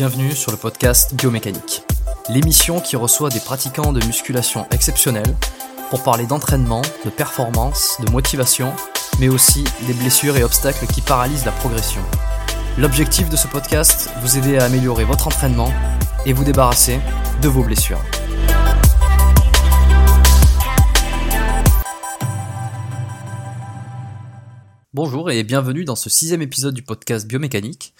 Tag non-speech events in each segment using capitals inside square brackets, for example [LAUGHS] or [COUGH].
Bienvenue sur le podcast Biomécanique, l'émission qui reçoit des pratiquants de musculation exceptionnels pour parler d'entraînement, de performance, de motivation, mais aussi des blessures et obstacles qui paralysent la progression. L'objectif de ce podcast, vous aider à améliorer votre entraînement et vous débarrasser de vos blessures. Bonjour et bienvenue dans ce sixième épisode du podcast Biomécanique.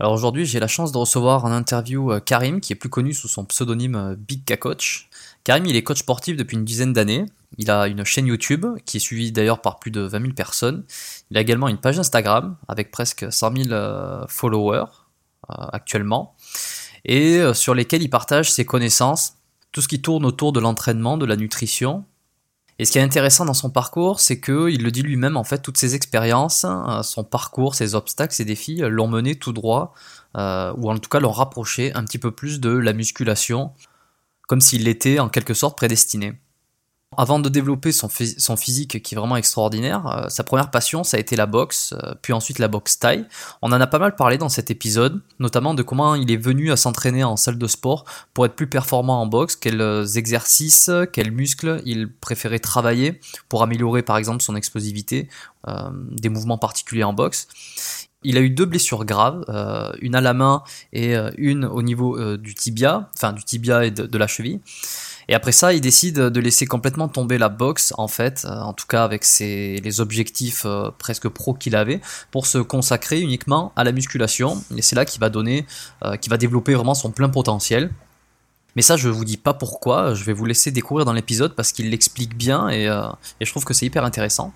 Alors aujourd'hui, j'ai la chance de recevoir en interview euh, Karim, qui est plus connu sous son pseudonyme euh, Big Coach. Karim, il est coach sportif depuis une dizaine d'années. Il a une chaîne YouTube, qui est suivie d'ailleurs par plus de 20 000 personnes. Il a également une page Instagram, avec presque 100 000 euh, followers actuellement, et sur lesquels il partage ses connaissances, tout ce qui tourne autour de l'entraînement, de la nutrition, et ce qui est intéressant dans son parcours, c'est que il le dit lui-même, en fait, toutes ses expériences, euh, son parcours, ses obstacles, ses défis, euh, l'ont mené tout droit, euh, ou en tout cas l'ont rapproché un petit peu plus de la musculation, comme s'il l'était en quelque sorte prédestiné. Avant de développer son, phys- son physique qui est vraiment extraordinaire, euh, sa première passion ça a été la boxe, euh, puis ensuite la boxe taille. On en a pas mal parlé dans cet épisode, notamment de comment il est venu à s'entraîner en salle de sport pour être plus performant en boxe, quels euh, exercices, quels muscles il préférait travailler pour améliorer par exemple son explosivité, des mouvements particuliers en boxe. Il a eu deux blessures graves, une à la main et une au niveau du tibia, enfin du tibia et de la cheville. Et après ça, il décide de laisser complètement tomber la boxe, en fait, euh, en tout cas avec les objectifs euh, presque pro qu'il avait, pour se consacrer uniquement à la musculation. Et c'est là qu'il va donner, euh, qu'il va développer vraiment son plein potentiel. Mais ça, je vous dis pas pourquoi, je vais vous laisser découvrir dans l'épisode parce qu'il l'explique bien et je trouve que c'est hyper intéressant.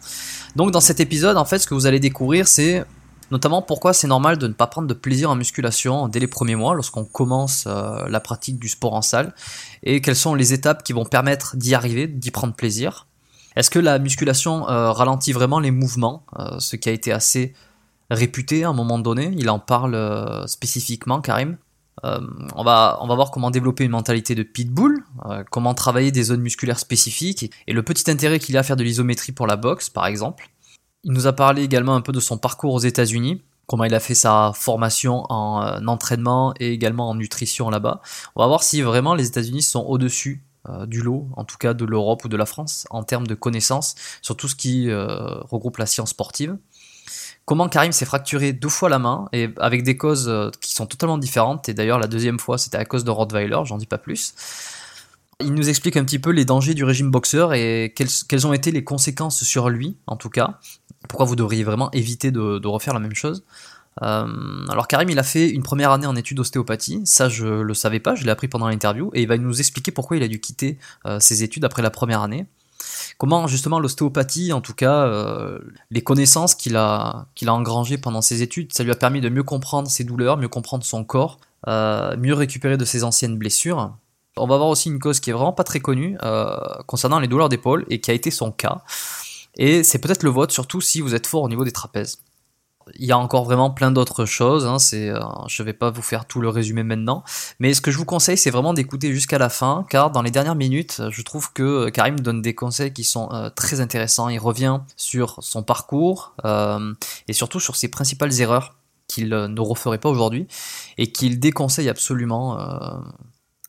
Donc dans cet épisode, en fait, ce que vous allez découvrir, c'est Notamment pourquoi c'est normal de ne pas prendre de plaisir en musculation dès les premiers mois lorsqu'on commence euh, la pratique du sport en salle? Et quelles sont les étapes qui vont permettre d'y arriver, d'y prendre plaisir? Est-ce que la musculation euh, ralentit vraiment les mouvements, euh, ce qui a été assez réputé à un moment donné, il en parle spécifiquement Karim. on, va, on va voir comment développer une mentalité de pitbull, comment travailler des zones musculaires spécifiques et le petit intérêt qu'il y a à faire de l'isométrie pour la boxe par exemple. Il nous a parlé également un peu de son parcours aux États-Unis, comment il a fait sa formation en euh, entraînement et également en nutrition là-bas. On va voir si vraiment les États-Unis sont au-dessus euh, du lot, en tout cas de l'Europe ou de la France, en termes de connaissances sur tout ce qui euh, regroupe la science sportive. Comment Karim s'est fracturé deux fois la main et avec des causes qui sont totalement différentes. Et d'ailleurs, la deuxième fois, c'était à cause de Rottweiler, j'en dis pas plus. Il nous explique un petit peu les dangers du régime boxeur et quelles, ont été les conséquences sur lui, en tout cas, pourquoi vous devriez vraiment éviter de, refaire la même chose euh, alors Karim, il a fait une première année en études d'ostéopathie, ça je le savais pas, je l'ai appris pendant l'interview, et il va nous expliquer pourquoi il a dû quitter euh, ses études après la première année. Comment justement l'ostéopathie, en tout cas euh, les connaissances qu'il a engrangées pendant ses études, ça lui a permis de mieux comprendre ses douleurs, mieux comprendre son corps, mieux récupérer de ses anciennes blessures. On va voir aussi une cause qui est vraiment pas très connue concernant les douleurs d'épaule et qui a été son cas. Et c'est peut-être le vote, surtout si vous êtes fort au niveau des trapèzes. Il y a encore vraiment plein d'autres choses, hein, euh, je ne vais pas vous faire tout le résumé maintenant, mais ce que je vous conseille, c'est vraiment d'écouter jusqu'à la fin, car dans les dernières minutes, je trouve que Karim donne des conseils qui sont euh, très intéressants. Il revient sur son parcours euh, et surtout sur ses principales erreurs qu'il ne referait pas aujourd'hui et qu'il déconseille absolument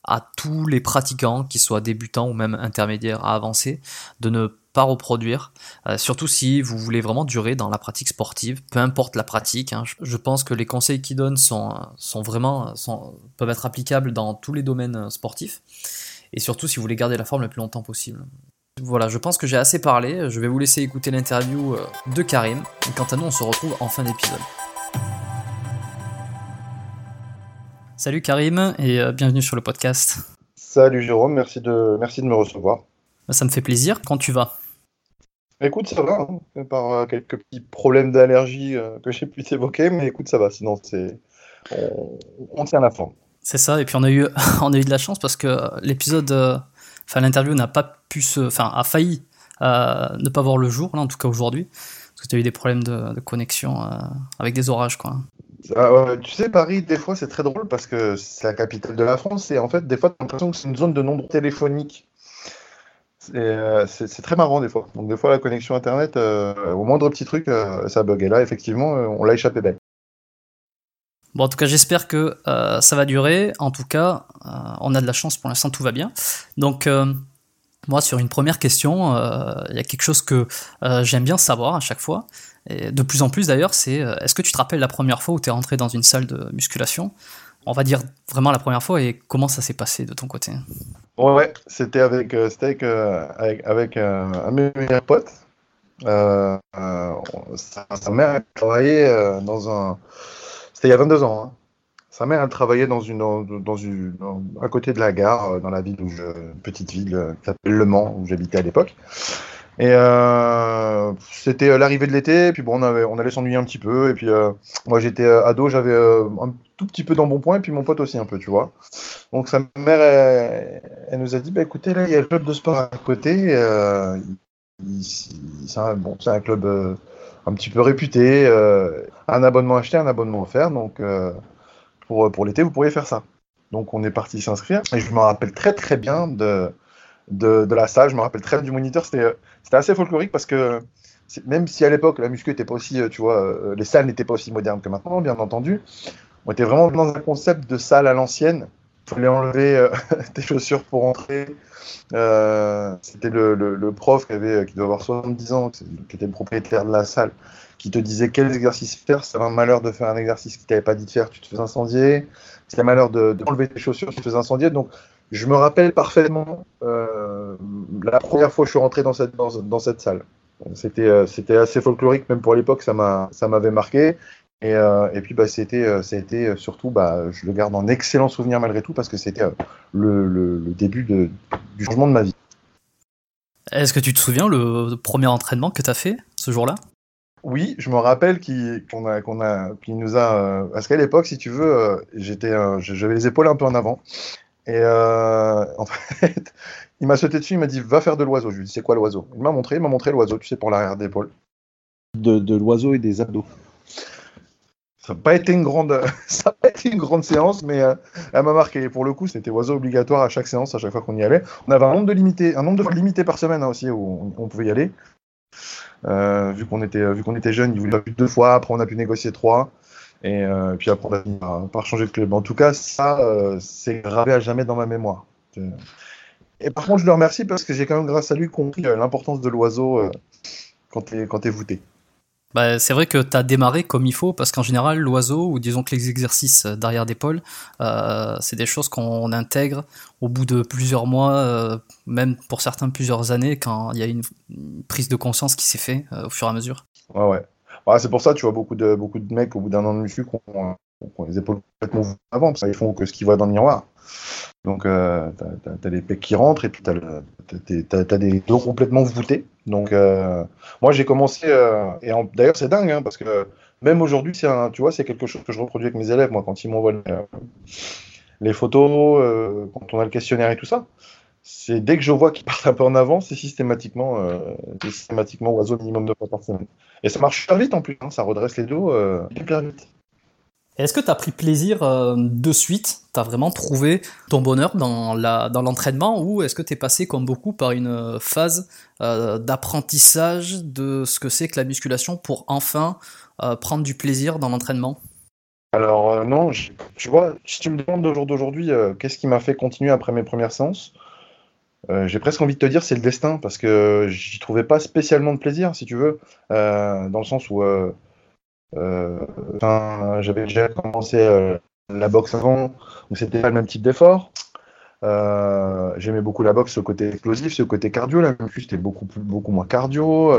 à tous les pratiquants, qu'ils soient débutants ou même intermédiaires à avancer, de ne pas reproduire, euh, surtout si vous voulez vraiment durer dans la pratique sportive, peu importe la pratique. Hein. je, pense que les conseils qu'il donne sont, sont vraiment peuvent être applicables dans tous les domaines sportifs, et surtout si vous voulez garder la forme le plus longtemps possible. Voilà, je pense que j'ai assez parlé, je vais vous laisser écouter l'interview euh, de Karim, et quant à nous on se retrouve en fin d'épisode. Salut Karim et euh, bienvenue sur le podcast. Salut Jérôme, merci de, merci de me recevoir. Ça me fait plaisir. Quand tu vas? Écoute, ça va, hein, par euh, quelques petits problèmes d'allergie euh, que j'ai pu t'évoquer, mais écoute, ça va, sinon c'est on, tient la forme. C'est ça, et puis on a eu, [LAUGHS] on a eu de la chance parce que l'épisode, enfin l'interview n'a pas pu se, enfin a failli ne pas voir le jour, là en tout cas aujourd'hui, parce que tu as eu des problèmes de, de connexion avec des orages, quoi. Ah tu sais, Paris, des fois, c'est très drôle parce que c'est la capitale de la France et en fait, des fois, tu l'impression que c'est une zone de nombre téléphonique. Euh, c'est très marrant des fois. Donc, des fois, la connexion Internet, euh, au moindre petit truc, euh, ça bug. Et là, effectivement, on l'a échappé belle. Bon, en tout cas, j'espère que ça va durer. En tout cas, on a de la chance pour l'instant, tout va bien. Donc, moi, sur une première question, il y a quelque chose que j'aime bien savoir à chaque fois. De plus en plus d'ailleurs, c'est euh, est-ce que tu te rappelles la première fois où tu es rentré dans une salle de musculation? On va dire vraiment la première fois et comment ça s'est passé de ton côté? Ouais, c'était avec, euh, avec, euh, avec, un de mes meilleurs potes. sa, mère travaillait dans un. C'était il y a 22 ans. Hein. Sa mère, travaillait dans une, dans, une, à côté de la gare, dans la ville où je, petite ville qui s'appelle Le Mans, où j'habitais à l'époque. Et euh, c'était euh, l'arrivée de l'été, puis bon, on, allait s'ennuyer un petit peu, et puis euh, moi j'étais ado, j'avais un tout petit peu d'embonpoint, et puis mon pote aussi un peu, tu vois. Donc sa mère, elle, nous a dit, bah écoutez, là il y a le club de sport à côté, c'est un, bon, un club un petit peu réputé, un abonnement acheté, un abonnement offert, donc pour, pour l'été vous pourriez faire ça. Donc on est parti s'inscrire, et je me rappelle très très bien de de, la salle. Je me rappelle très bien du moniteur. C'était assez folklorique parce que même si à l'époque la muscu n'était pas aussi, euh, tu vois, euh, les salles n'étaient pas aussi modernes que maintenant, bien entendu, on était vraiment dans un concept de salle à l'ancienne. Il fallait enlever euh, [LAUGHS] tes chaussures pour entrer. C'était le, prof qui, avait, qui doit avoir 70 ans, qui était le propriétaire de la salle, qui te disait quels exercices faire. C'est un malheur de faire un exercice qu'il t'avait pas dit de faire, tu te fais incendier. C'est un malheur de, enlever tes chaussures, tu te fais incendier. Donc je me rappelle parfaitement euh, la première fois que je suis rentré dans cette, dans, cette salle. C'était, euh, c'était assez folklorique, même pour l'époque, ça, m'a, ça m'avait marqué. Et, euh, et puis, bah, c'était, c'était surtout, bah, je le garde en excellent souvenir malgré tout, parce que c'était le, le, début de, du changement de ma vie. Est-ce que tu te souviens le premier entraînement que tu as fait ce jour-là? Oui, je me rappelle qu'il qu'on a, qu'on a, qu'il nous a. euh, parce qu'à l'époque, si tu veux, euh, j'étais, euh, j'avais les épaules un peu en avant. Et euh, en fait, [LAUGHS] il m'a sauté dessus, il m'a dit va faire de l'oiseau. Je lui ai dit c'est quoi l'oiseau? Il m'a montré, il m'a montré l'oiseau, tu sais, pour l'arrière d'épaule. De, de l'oiseau et des abdos. Ça n'a pas été une grande, [LAUGHS] ça a pas été une grande séance, mais euh, elle m'a marqué. Et pour le coup, c'était oiseau obligatoire à chaque séance, à chaque fois qu'on y allait. On avait un nombre de limité, un nombre de fois limité par semaine hein, aussi où on, on pouvait y aller. Euh, vu qu'on était, vu qu'on était jeunes, ils voulaient pas plus de deux fois. Après, on a pu négocier trois. Et euh, puis après, on a fini par, changer de club. En tout cas, ça, euh, c'est gravé à jamais dans ma mémoire. Euh, Et par contre, je le remercie parce que j'ai quand même, grâce à lui, compris l'importance de l'oiseau quand t'es quand t'es voûté. Bah, c'est vrai que tu as démarré comme il faut, parce qu'en général, l'oiseau, ou disons que les exercices derrière d'épaule, euh, c'est des choses qu'on intègre au bout de plusieurs mois, euh, même pour certains plusieurs années, quand il y a une, prise de conscience qui s'est fait euh, au fur et à mesure. Ouais, ouais. Ouais, c'est pour ça, tu vois, beaucoup de, beaucoup de mecs, au bout d'un an de muscu, qui ont, les épaules complètement avant, parce qu'ils font que ce qu'ils voient dans le miroir. Donc, euh, t'as, t'as les pecs qui rentrent, et puis t'as, t'as des dos complètement voûtés. Donc, euh, moi, j'ai commencé, euh, et d'ailleurs, c'est dingue, hein, parce que même aujourd'hui, c'est tu vois, c'est quelque chose que je reproduis avec mes élèves, moi, quand ils m'envoient les, euh, photos, quand on a le questionnaire et tout ça. C'est dès que je vois qu'ils partent un peu en avant, c'est systématiquement, euh, systématiquement oiseau minimum deux fois par semaine. Et ça marche super vite en plus, hein, ça redresse les dos euh, hyper vite. Est-ce que tu as pris plaisir euh, de suite? Tu as vraiment trouvé ton bonheur dans la dans l'entraînement ou est-ce que tu es passé comme beaucoup par une phase euh, d'apprentissage de ce que c'est que la musculation pour enfin prendre du plaisir dans l'entraînement? Alors non, je- tu vois, si tu me demandes au jour d'aujourd'hui, qu'est-ce qui m'a fait continuer après mes premières séances, euh, j'ai presque envie de te dire c'est le destin, parce que j'y trouvais pas spécialement de plaisir, si tu veux, euh, dans le sens où euh, j'avais déjà commencé la boxe avant, donc c'était pas le même type d'effort. J'aimais beaucoup la boxe, ce côté explosif, ce côté cardio. La muscu, c'était beaucoup, plus- beaucoup moins cardio.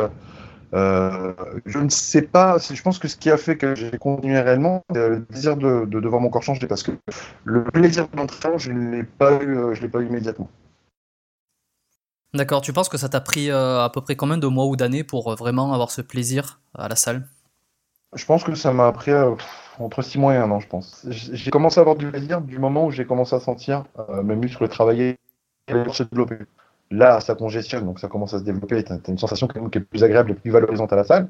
Je ne sais pas, je pense que ce qui a fait que j'ai continué réellement, c'est le désir de, de, voir mon corps changer, parce que le plaisir de je ne l'ai pas eu immédiatement. D'accord, tu penses que ça t'a pris euh, à peu près combien de mois ou d'années pour euh, vraiment avoir ce plaisir à la salle? Je pense que ça m'a pris euh, entre 6 mois et un an, je pense. J'ai commencé à avoir du plaisir du moment où j'ai commencé à sentir mes muscles travailler et se développer. Là, ça congestionne, donc ça commence à se développer. Tu as, une sensation qui est plus agréable et plus valorisante à la salle.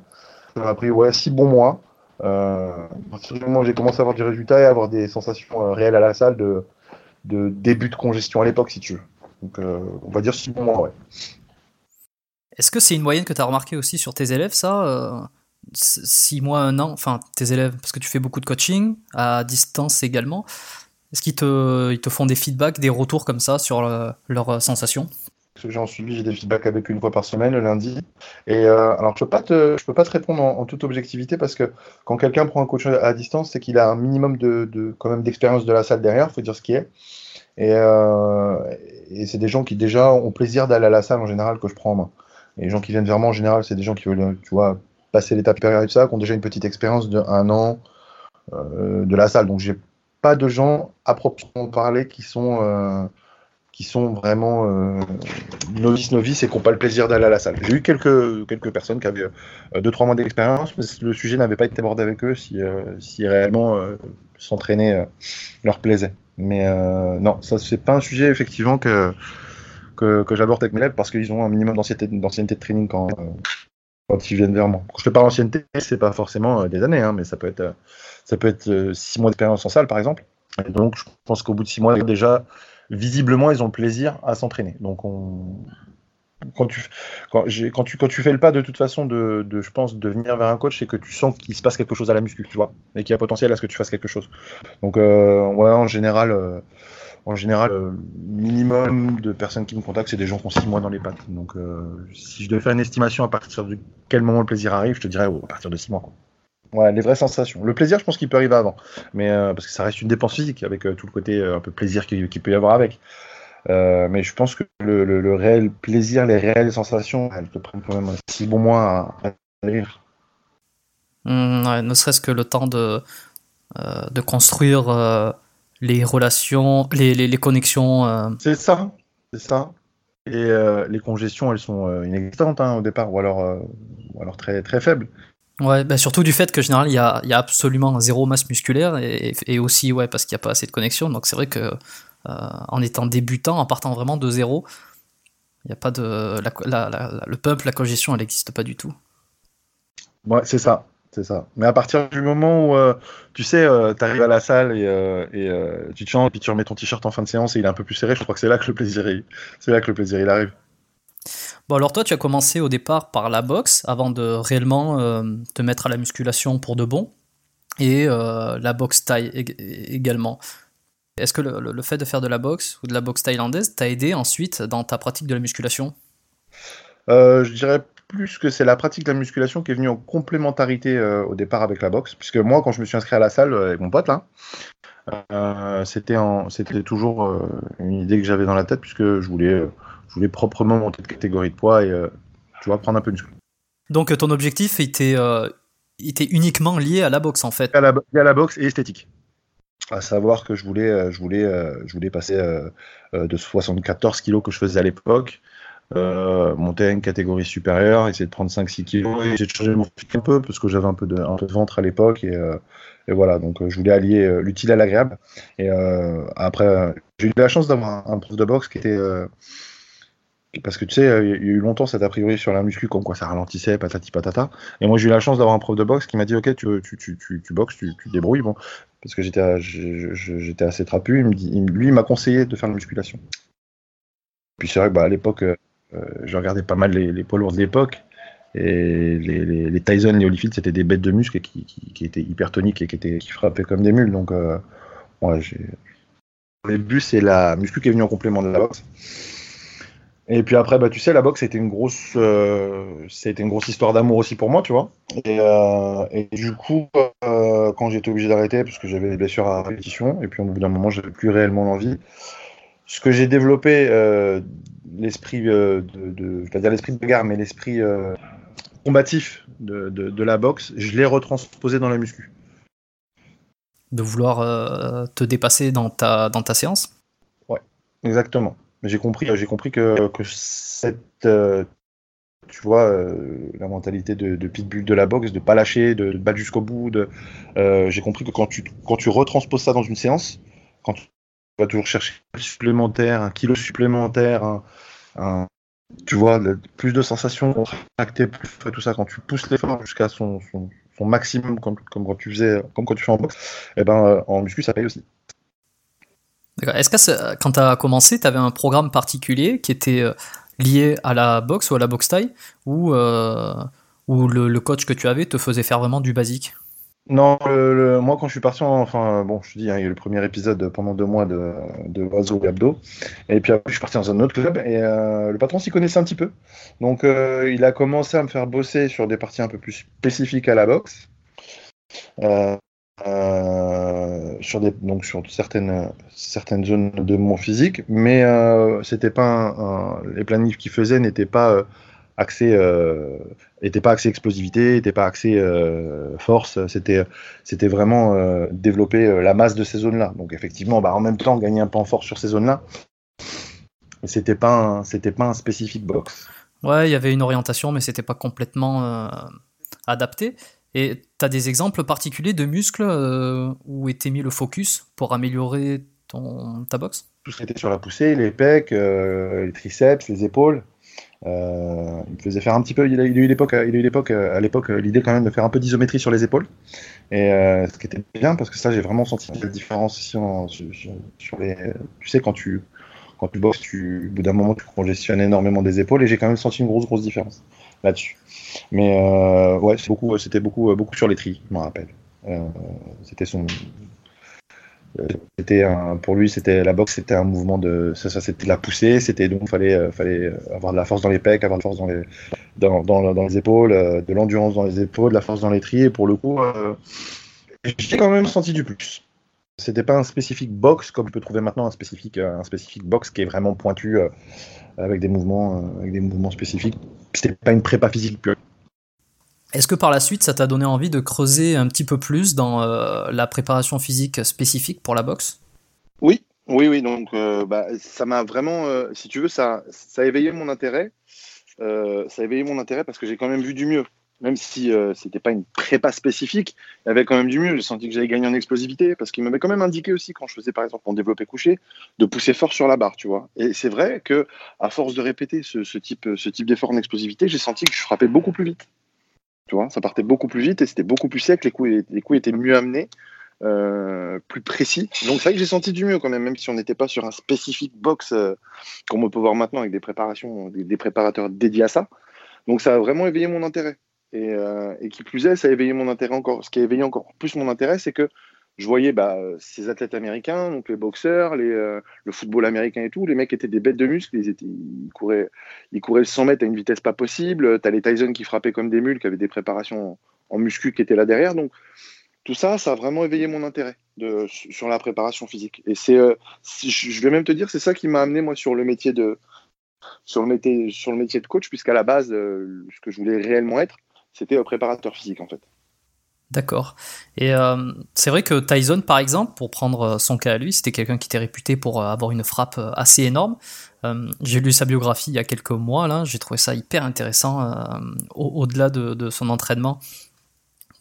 Ça m'a pris ouais, 6 bons mois. À moment où j'ai commencé à avoir du résultat et à avoir des sensations réelles à la salle de début de congestion à l'époque, si tu veux. Donc, euh, on va dire 6 bons mois, ouais. Est-ce que c'est une moyenne que tu as remarqué aussi sur tes élèves, ça 6 mois, un an, enfin tes élèves, parce que tu fais beaucoup de coaching, à distance également. Est-ce qu'ils te, ils te font des feedbacks, des retours comme ça sur le- leurs sensations? Parce que j'ai en suivi, j'ai des feedbacks avec une fois par semaine, le lundi. Et euh, alors, je peux pas te, je peux pas te répondre en, en toute objectivité parce que quand quelqu'un prend un coach à distance, c'est qu'il a un minimum de, de quand même d'expérience de la salle derrière, faut dire ce qui est. Et, euh, et c'est des gens qui déjà ont plaisir d'aller à la salle en général que je prends en main. Les gens qui viennent vers moi en général, c'est des gens qui veulent, tu vois, passer l'étape supérieure tout ça, qui ont déjà une petite expérience de un an euh, de la salle. Donc j'ai pas de gens à proprement parler qui sont euh, qui sont vraiment euh, novices novices et qui n'ont pas le plaisir d'aller à la salle. J'ai eu quelques quelques personnes qui avaient 2-3 mois d'expérience, mais le sujet n'avait pas été abordé avec eux si, euh, si réellement euh, s'entraîner euh, leur plaisait. Mais euh, non, ça c'est pas un sujet effectivement que que, j'aborde avec mes élèves parce qu'ils ont un minimum d'ancienneté de training quand euh, quand ils viennent vers moi. Quand je te parle d'ancienneté, c'est pas forcément euh, des années, hein, mais ça peut être ça peut être 6 mois d'expérience en salle par exemple. Et donc je pense qu'au bout de 6 mois déjà visiblement ils ont le plaisir à s'entraîner. Donc on quand tu, quand, tu, quand tu fais le pas de toute façon de, je pense, de venir vers un coach, c'est que tu sens qu'il se passe quelque chose à la muscu, tu vois, et qu'il y a potentiel à ce que tu fasses quelque chose. Donc, euh, ouais, en général, euh, en général, euh, minimum de personnes qui me contactent, c'est des gens qui ont 6 mois dans les pattes. Donc, euh, si je devais faire une estimation à partir de quel moment le plaisir arrive, je te dirais oh, à partir de 6 mois. Ouais, les vraies sensations. Le plaisir, je pense qu'il peut arriver avant, mais parce que ça reste une dépense physique avec tout le côté un peu plaisir qu'il qu'il peut y avoir avec. Euh, mais je pense que le, le- le réel plaisir, les réelles sensations, elles te prennent quand même six bons mois à, à. Hum, ouais, Ne serait-ce que le temps de, euh, de construire euh, les relations, les, les, les connexions. C'est ça, c'est ça. Et les congestions, elles sont inexistantes hein, au départ, ou alors, ou alors très, très faibles. Ouais, bah surtout du fait que général il y a, y a absolument zéro masse musculaire et, et aussi ouais parce qu'il n'y a pas assez de connexion. Donc c'est vrai que en étant débutant, en partant vraiment de zéro, il a pas de la, la, le pump, la congestion, elle n'existe pas du tout. Ouais, c'est ça, c'est ça. Mais à partir du moment où euh, tu sais, euh, tu arrives à la salle et, et tu te changes, puis tu remets ton t-shirt en fin de séance et il est un peu plus serré, je crois que c'est là que le plaisir, c'est là que le plaisir il arrive. Bon, alors toi, tu as commencé au départ par la boxe avant de réellement euh, te mettre à la musculation pour de bon et euh, la boxe taille également. Est-ce que le, fait de faire de la boxe ou de la boxe thaïlandaise t'a aidé ensuite dans ta pratique de la musculation? Euh, Je dirais plus que c'est la pratique de la musculation qui est venue en complémentarité au départ avec la boxe. Puisque moi, quand je me suis inscrit à la salle avec mon pote, là, c'était toujours une idée que j'avais dans la tête puisque je voulais je voulais proprement monter de catégorie de poids et euh, tu vois, prendre un peu de muscle. Donc ton objectif était, euh, était uniquement lié à la boxe en fait? À la, à la boxe et esthétique. À savoir que je voulais, euh, je voulais, je voulais passer de 74 kilos que je faisais à l'époque, monter à une catégorie supérieure, essayer de prendre 5-6 kilos et de changer mon physique un peu parce que j'avais un peu de, un peu de ventre à l'époque et, et, voilà, donc je voulais allier l'utile à l'agréable. Et après, j'ai eu la chance d'avoir un, prof de boxe qui était parce que tu sais, il y a eu longtemps cet a priori sur la muscu, comme quoi ça ralentissait, patati patata. Et moi, j'ai eu la chance d'avoir un prof de boxe qui m'a dit Ok, tu, tu, tu, tu, boxes, tu, tu débrouilles. Bon, parce que j'étais assez trapu. Lui, il m'a conseillé de faire la musculation. Puis c'est vrai que bah, à l'époque, euh, je regardais pas mal les, les poids lourds de l'époque. Et les, les, les, Tyson, les Holyfield, c'était des bêtes de muscles qui, qui, qui, étaient hypertoniques et qui, frappaient comme des mules. Donc, euh, ouais, j'ai. C'est la muscu qui est venue en complément de la boxe. Et puis après, bah, tu sais, la boxe, c'était une grosse, euh, c'était une grosse histoire d'amour aussi pour moi, tu vois. Et, euh, et du coup, euh, quand j'étais obligé d'arrêter, parce que j'avais des blessures à répétition, et puis au bout d'un moment, j'avais plus réellement l'envie. Ce que j'ai développé, euh, l'esprit de, de, je vais dire l'esprit de bagarre, mais l'esprit combatif de, de, de, la boxe, je l'ai retransposé dans la muscu. De vouloir te dépasser dans ta, dans ta séance? Ouais, exactement. J'ai compris, j'ai compris que, que cette, euh, tu vois, euh, la mentalité de, pitbull de la boxe, de pas lâcher, de, de battre jusqu'au bout. Euh, j'ai compris que quand tu, quand tu retransposes ça dans une séance, quand tu vas toujours chercher un supplémentaire, un kilo supplémentaire, un, tu vois, plus de sensations contractées, tout ça, quand tu pousses l'effort jusqu'à son, son, son, maximum, comme, comme, quand tu faisais, comme quand tu fais en boxe, et eh ben en muscu ça paye aussi. Est-ce que quand tu as commencé, tu avais un programme particulier qui était euh, lié à la boxe ou à la boxe taille ou, euh, le, coach que tu avais te faisait faire vraiment du basique? Non, le, moi quand je suis parti, en, enfin bon, je te dis, hein, il y a eu le premier épisode pendant deux mois de, de Oiseau et Abdo, et puis après je suis parti dans un autre club et euh, le patron s'y connaissait un petit peu. Donc il a commencé à me faire bosser sur des parties un peu plus spécifiques à la boxe. Euh, sur donc sur certaines certaines zones de mon physique, mais euh, c'était pas les planifs qu'il faisait n'étaient pas euh, axés euh, pas axés explosivité, n'étaient pas axés force, c'était c'était vraiment développer la masse de ces zones-là. Donc effectivement, bah, en même temps gagner un peu en force sur ces zones-là. C'était pas c'était pas un spécifique box. Ouais, il y avait une orientation, mais c'était pas complètement adapté. Et tu as des exemples particuliers de muscles euh, où était mis le focus pour améliorer ton, ta boxe? Tout ce qui était sur la poussée, les pecs, euh, les triceps, les épaules. Euh, il faisait faire un petit peu. Il a, eu l'époque, il a eu l'époque, à l'époque, l'idée quand même de faire un peu d'isométrie sur les épaules. Et ce qui était bien parce que ça, j'ai vraiment senti la différence sur, sur, les. Tu sais, quand tu quand tu boxes, tu, au bout d'un moment, tu congestionnes énormément des épaules et j'ai quand même senti une grosse, grosse différence là-dessus. Mais euh, ouais, c'était beaucoup, c'était beaucoup, sur les tris, je m'en rappelle. Euh, c'était son. Pour lui, c'était la boxe, c'était un mouvement de, ça, ça c'était la poussée, c'était donc fallait, euh, fallait avoir de la force dans les pecs, avoir de la force dans les, dans, dans, les épaules, euh, de l'endurance dans les épaules, de la force dans les tris. Et pour le coup, euh, j'ai quand même senti du plus. C'était pas un spécifique box comme tu peux trouver maintenant un spécifique, un spécifique box qui est vraiment pointu euh, avec des mouvements, euh, avec des mouvements spécifiques. C'était pas une prépa physique pure. Est-ce que par la suite, ça t'a donné envie de creuser un petit peu plus dans euh, la préparation physique spécifique pour la boxe? Oui, oui, oui. Donc, euh, bah, ça m'a vraiment, euh, si tu veux, ça, ça a éveillé mon intérêt. ça a éveillé mon intérêt parce que j'ai quand même vu du mieux. Même si euh, c'était pas une prépa spécifique, il y avait quand même du mieux. J'ai senti que j'avais gagné en explosivité parce qu'il m'avait quand même indiqué aussi quand je faisais par exemple mon développé couché de pousser fort sur la barre, tu vois. Et c'est vrai que à force de répéter ce, type, d'effort en explosivité, j'ai senti que je frappais beaucoup plus vite. Tu vois, ça partait beaucoup plus vite et c'était beaucoup plus sec. Les coups, étaient mieux amenés. Euh, plus précis. Donc c'est vrai que j'ai senti du mieux quand même, même si on n'était pas sur un spécifique box euh, comme on peut voir maintenant avec des préparations, des, préparateurs dédiés à ça. Donc ça a vraiment éveillé mon intérêt. Euh, et, qui plus est, ça a éveillé mon intérêt encore. Ce qui a éveillé encore plus mon intérêt, c'est que je voyais bah, ces athlètes américains, donc les boxeurs, les, le football américain et tout, les mecs étaient des bêtes de muscles, ils, couraient, ils couraient 100 mètres à une vitesse pas possible, tu as les Tyson qui frappaient comme des mules, qui avaient des préparations en muscu qui étaient là derrière, donc tout ça, ça a vraiment éveillé mon intérêt sur la préparation physique. Et c'est, euh, je vais même te dire, c'est ça qui m'a amené moi sur le métier de, sur le métier, de coach, puisqu'à la base, euh, ce que je voulais réellement être, c'était préparateur physique en fait. D'accord. Et euh, c'est vrai que Tyson, par exemple, pour prendre son cas à lui, c'était quelqu'un qui était réputé pour avoir une frappe assez énorme. j'ai lu sa biographie il y a quelques mois, là, j'ai trouvé ça hyper intéressant au-delà de, de, son entraînement.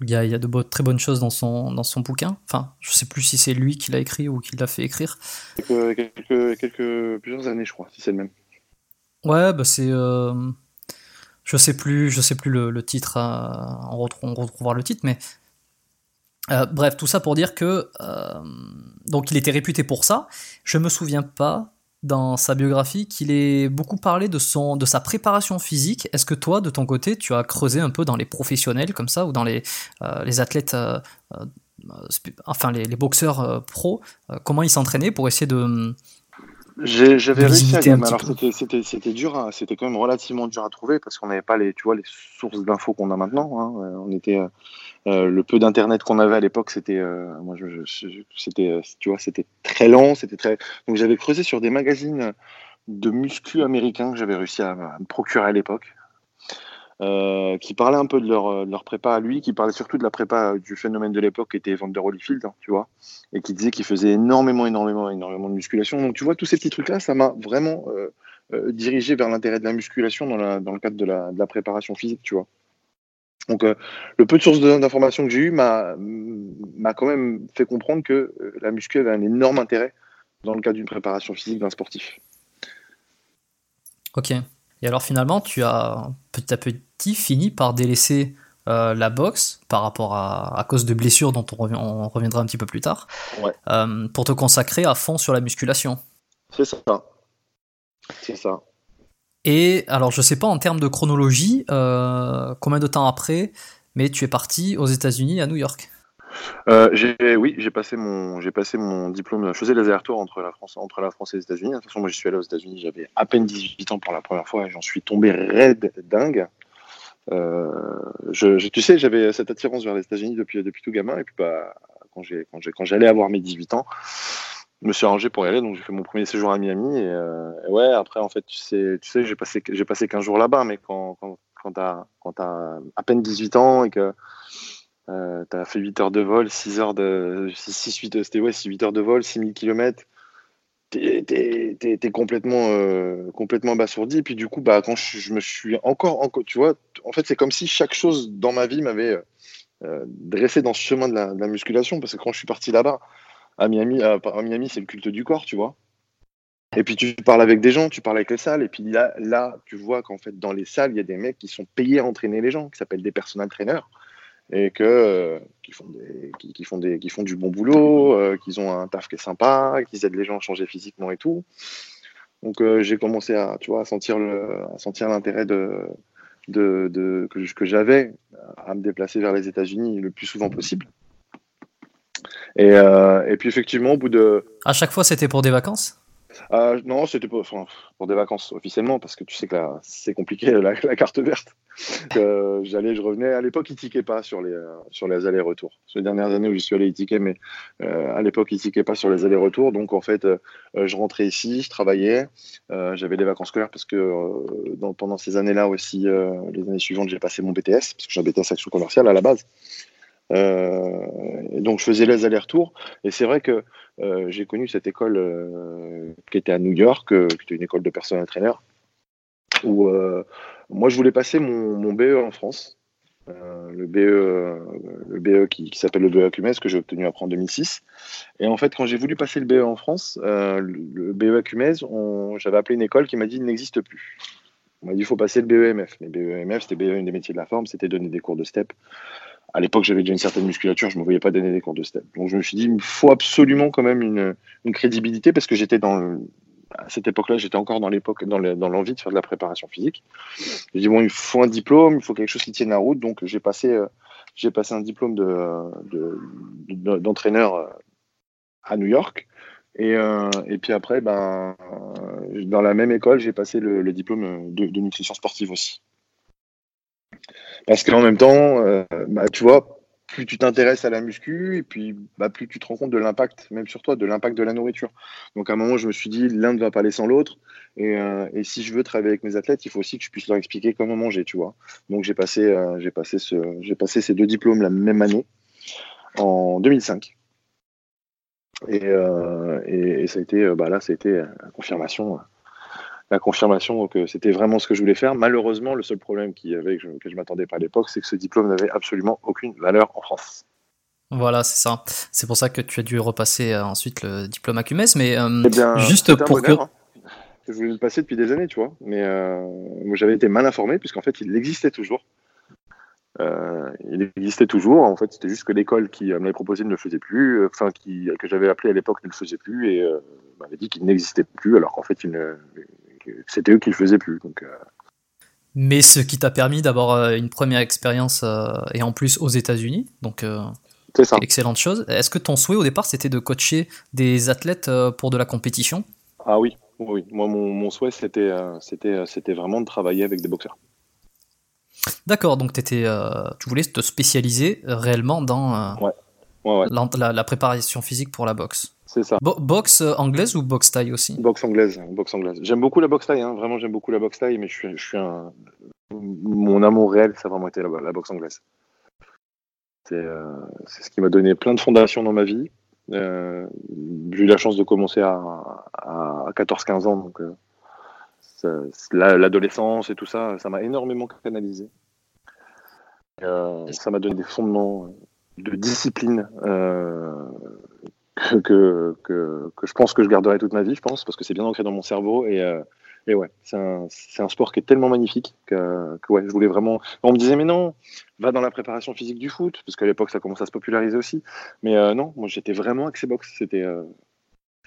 Il y a, de très bonnes choses dans son, dans son bouquin. Enfin, je sais plus si c'est lui qui l'a écrit ou qui l'a fait écrire. Quelques, quelques, plusieurs années, je crois, si c'est le même. Ouais, bah c'est. Euh, je sais plus, je sais plus le, titre. Euh, on, retrouvera le titre, mais. Euh, bref, tout ça pour dire que. donc, il était réputé pour ça. Je me souviens pas dans sa biographie qu'il ait beaucoup parlé de, son, de sa préparation physique. Est-ce que toi, de ton côté, tu as creusé un peu dans les professionnels comme ça, ou dans les, euh, athlètes, euh, euh, enfin les, les boxeurs pros, comment ils s'entraînaient pour essayer de, j'avais réussi à alors c'était dur, c'était quand même relativement dur à trouver parce qu'on n'avait pas les tu vois les sources d'infos qu'on a maintenant. Hein. Euh, on était euh, euh, le peu d'internet qu'on avait à l'époque, c'était moi je, c'était tu vois c'était très lent, c'était très donc j'avais creusé sur des magazines de muscu américains que j'avais réussi à, me procurer à l'époque. Euh, qui parlait un peu de leur, euh, leur, prépa à lui, qui parlait surtout de la prépa euh, du phénomène de l'époque qui était Evander Holyfield, hein, tu vois, et qui disait qu'il faisait énormément, énormément, énormément de musculation. Donc tu vois, tous ces petits trucs-là, ça m'a vraiment dirigé vers l'intérêt de la musculation dans, le cadre de la, préparation physique, tu vois. Donc le peu de sources d'informations que j'ai eu m'a quand même fait comprendre que la muscu avait un énorme intérêt dans le cadre d'une préparation physique d'un sportif. Ok. Et alors finalement, tu as petit à petit fini par délaisser euh, la boxe par rapport à, à, cause de blessures dont on, reviendra un petit peu plus tard, euh, pour te consacrer à fond sur la musculation. C'est ça. C'est ça. Et alors, je sais pas en termes de chronologie, euh, combien de temps après, mais tu es parti aux États-Unis, à New York. Oui, j'ai passé mon, j'ai passé mon diplôme. Je faisais les allers-retours entre la France, entre la France et les États-Unis. De toute façon, moi, je suis allé aux États-Unis. J'avais à peine 18 ans pour la première fois et j'en suis tombé raide dingue. Euh, je, tu sais, j'avais cette attirance vers les États-Unis depuis, depuis tout gamin. Et puis, bah, quand j'ai, quand, quand j'allais avoir mes 18 ans, je me suis arrangé pour y aller. Donc, j'ai fait mon premier séjour à Miami. Et, euh, ouais, après, en fait, tu sais, tu sais, j'ai passé, j'ai passé 15 jours là-bas. Mais quand, quand, quand quand t'as à peine 18 ans et que euh, tu as fait 8 heures de vol, 6 heures de. 6, 8, c'était ouais, 8 heures de vol, 6000 km. T'es es, complètement, euh, complètement abasourdi. Et puis du coup, bah, quand je, me suis encore, encore. Tu vois, en fait, c'est comme si chaque chose dans ma vie m'avait euh, dressé dans ce chemin de la, musculation. Parce que quand je suis parti là-bas, à Miami, à, Miami c'est le culte du corps, tu vois. Et puis tu parles avec des gens, tu parles avec les salles, et puis là, là tu vois qu'en fait, dans les salles, il y a des mecs qui sont payés à entraîner les gens, qui s'appellent des personal trainers et que euh, qui font des qui, font des qui font du bon boulot, euh, qu'ils ont un taf qui est sympa, qu'ils aident les gens à changer physiquement et tout. Donc euh, j'ai commencé à tu vois à sentir le à sentir l'intérêt de, de, de que, j'avais à me déplacer vers les États-Unis le plus souvent possible. Et, et puis effectivement au bout de à chaque fois c'était pour des vacances? Euh, non, c'était pour, pour, des vacances officiellement, parce que tu sais que c'est compliqué [LAUGHS] la, carte verte. Euh, j'allais, je revenais. À l'époque, ils tiquaient pas sur les, sur les allers-retours. Ces dernières années où j'y suis allé, ils tiquaient, mais euh, à l'époque, ils tiquaient pas sur les allers-retours. Donc, en fait, je rentrais ici, je travaillais. J'avais des vacances scolaires parce que pendant ces années-là aussi, les années suivantes, j'ai passé mon BTS, parce que j'ai un BTS action commerciale à la base. Donc, je faisais les allers-retours. Et c'est vrai que euh, j'ai connu cette école euh, qui était à New York, euh, qui était une école de personnel trainer, où moi je voulais passer mon, BE en France. le BE, le BE qui, s'appelle le BE que j'ai obtenu après en 2006. Et en fait, quand j'ai voulu passer le BE en France, le, BE Acumès, j'avais appelé une école qui m'a dit il n'existe plus. On m'a dit il faut passer le BEMF. Mais BEMF, c'était BE, des métiers de la forme, c'était donner des cours de step. À l'époque, j'avais déjà une certaine musculature, je ne me voyais pas donner des cours de step. Donc je me suis dit, il faut absolument quand même une, crédibilité parce que j'étais dans à cette époque-là, j'étais encore dans l'époque, dans l'envie de faire de la préparation physique. J'ai dit bon, il faut un diplôme, il faut quelque chose qui tienne la route. Donc j'ai passé, euh, passé un diplôme d'entraîneur de, euh, à New York. Et, euh, puis après, ben, dans la même école, j'ai passé le, diplôme de, nutrition sportive aussi. Parce qu'en même temps, bah, tu vois, plus tu t'intéresses à la muscu et puis bah, plus tu te rends compte de l'impact, même sur toi, de l'impact de la nourriture. Donc à un moment, je me suis dit, l'un ne va pas aller sans l'autre. Et, euh, si je veux travailler avec mes athlètes, il faut aussi que je puisse leur expliquer comment manger, tu vois. Donc j'ai passé, euh, passé, passé ces deux diplômes la même année, en 2005. Et, euh, et, et ça a été, bah là, ça a été la confirmation la confirmation que c'était vraiment ce que je voulais faire. Malheureusement, le seul problème qu'il y avait, que je, ne m'attendais pas à l'époque, c'est que ce diplôme n'avait absolument aucune valeur en France. Voilà, c'est ça. C'est pour ça que tu as dû repasser euh, ensuite le diplôme ACUMES. Mais euh, eh juste pour que. Hein. Je voulais le passer depuis des années, tu vois. Mais euh, j'avais été mal informé, puisqu'en fait, il existait toujours. il existait toujours. En fait, c'était juste que l'école qui me l'avait proposé ne le faisait plus. Enfin, qui, que j'avais appelé à l'époque ne le faisait plus et m'avait dit qu'il n'existait plus, alors qu'en fait, il ne, c'était eux qui le faisaient plus. Donc, euh. Mais ce qui t'a permis d'avoir euh, une première expérience euh, et en plus aux États-Unis, donc c'est ça. excellente chose. Est-ce que ton souhait au départ c'était de coacher des athlètes pour de la compétition? Ah oui, oui. Moi mon, souhait c'était c'était c'était vraiment de travailler avec des boxeurs. D'accord, donc étais, tu voulais te spécialiser réellement dans La, la, préparation physique pour la boxe. C'est ça. boxe euh, anglaise ou boxe taille aussi? Boxe anglaise, boxe anglaise. J'aime beaucoup la boxe taille, hein. vraiment j'aime beaucoup la boxe taille, mais je suis, je suis un... mon amour réel, ça a vraiment été la, boxe anglaise. Euh, c'est ce qui m'a donné plein de fondations dans ma vie. Euh, j'ai eu la chance de commencer à, à 14-15 ans, donc l'adolescence et tout ça, ça m'a énormément canalisé. ça m'a donné des fondements de discipline que, je pense que je garderai toute ma vie, je pense, parce que c'est bien ancré dans mon cerveau. Et, euh, et ouais, c'est un, sport qui est tellement magnifique que, je voulais vraiment. On me disait, mais non, va dans la préparation physique du foot, parce qu'à l'époque, ça commence à se populariser aussi. Mais euh, non, moi, j'étais vraiment axé boxe. C'était. Euh,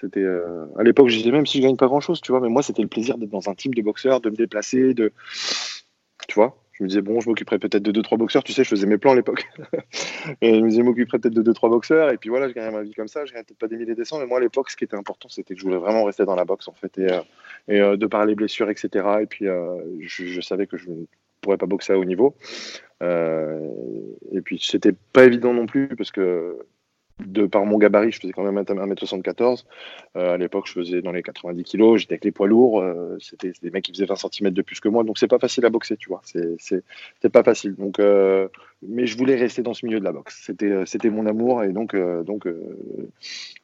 c'était à l'époque, je disais même si je gagne pas grand chose, tu vois, mais moi, c'était le plaisir d'être dans un team de boxeurs, de me déplacer, de. Tu vois, je me disais, bon, je m'occuperai peut-être de 2-3 boxeurs. Tu sais, je faisais mes plans à l'époque. [LAUGHS] et je me disais, je m'occuperai peut-être de 2-3 boxeurs. Et puis voilà, je gagnais ma vie comme ça. Je gagnais peut-être pas des milliers des. Mais moi, à l'époque, ce qui était important, c'était que je voulais vraiment rester dans la boxe, en fait. Et, euh, et euh, de par les blessures, etc. Et puis, euh, je, savais que je ne pourrais pas boxer à haut niveau. et puis, c'était pas évident non plus, parce que de par mon gabarit, je faisais quand même 1m74. Euh, à l'époque, je faisais dans les 90 kg. J'étais avec les poids lourds. Euh, c'était des mecs qui faisaient 20 cm de plus que moi. Donc, c'est pas facile à boxer, tu vois. C'est pas facile. Donc, euh, mais je voulais rester dans ce milieu de la boxe. C'était c'était mon amour. Et donc, donc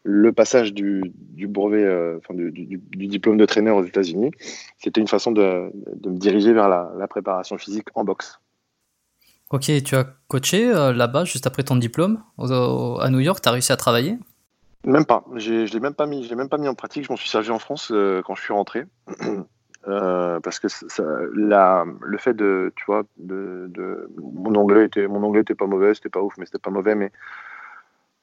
le passage du, du brevet, enfin, du, du, diplôme de traîneur aux États-Unis, c'était une façon de, de, me diriger vers la, la préparation physique en boxe. Ok, tu as coaché euh, là-bas juste après ton diplôme à New York, tu as réussi à travailler? Même pas, je l'ai même pas mis, même pas mis en pratique. Je m'en suis servi en France euh, quand je suis rentré, [CLEARS THROAT] euh, parce que le fait de, tu vois, mon anglais était, mon anglais était pas mauvais, c'était pas ouf, mais c'était pas mauvais, mais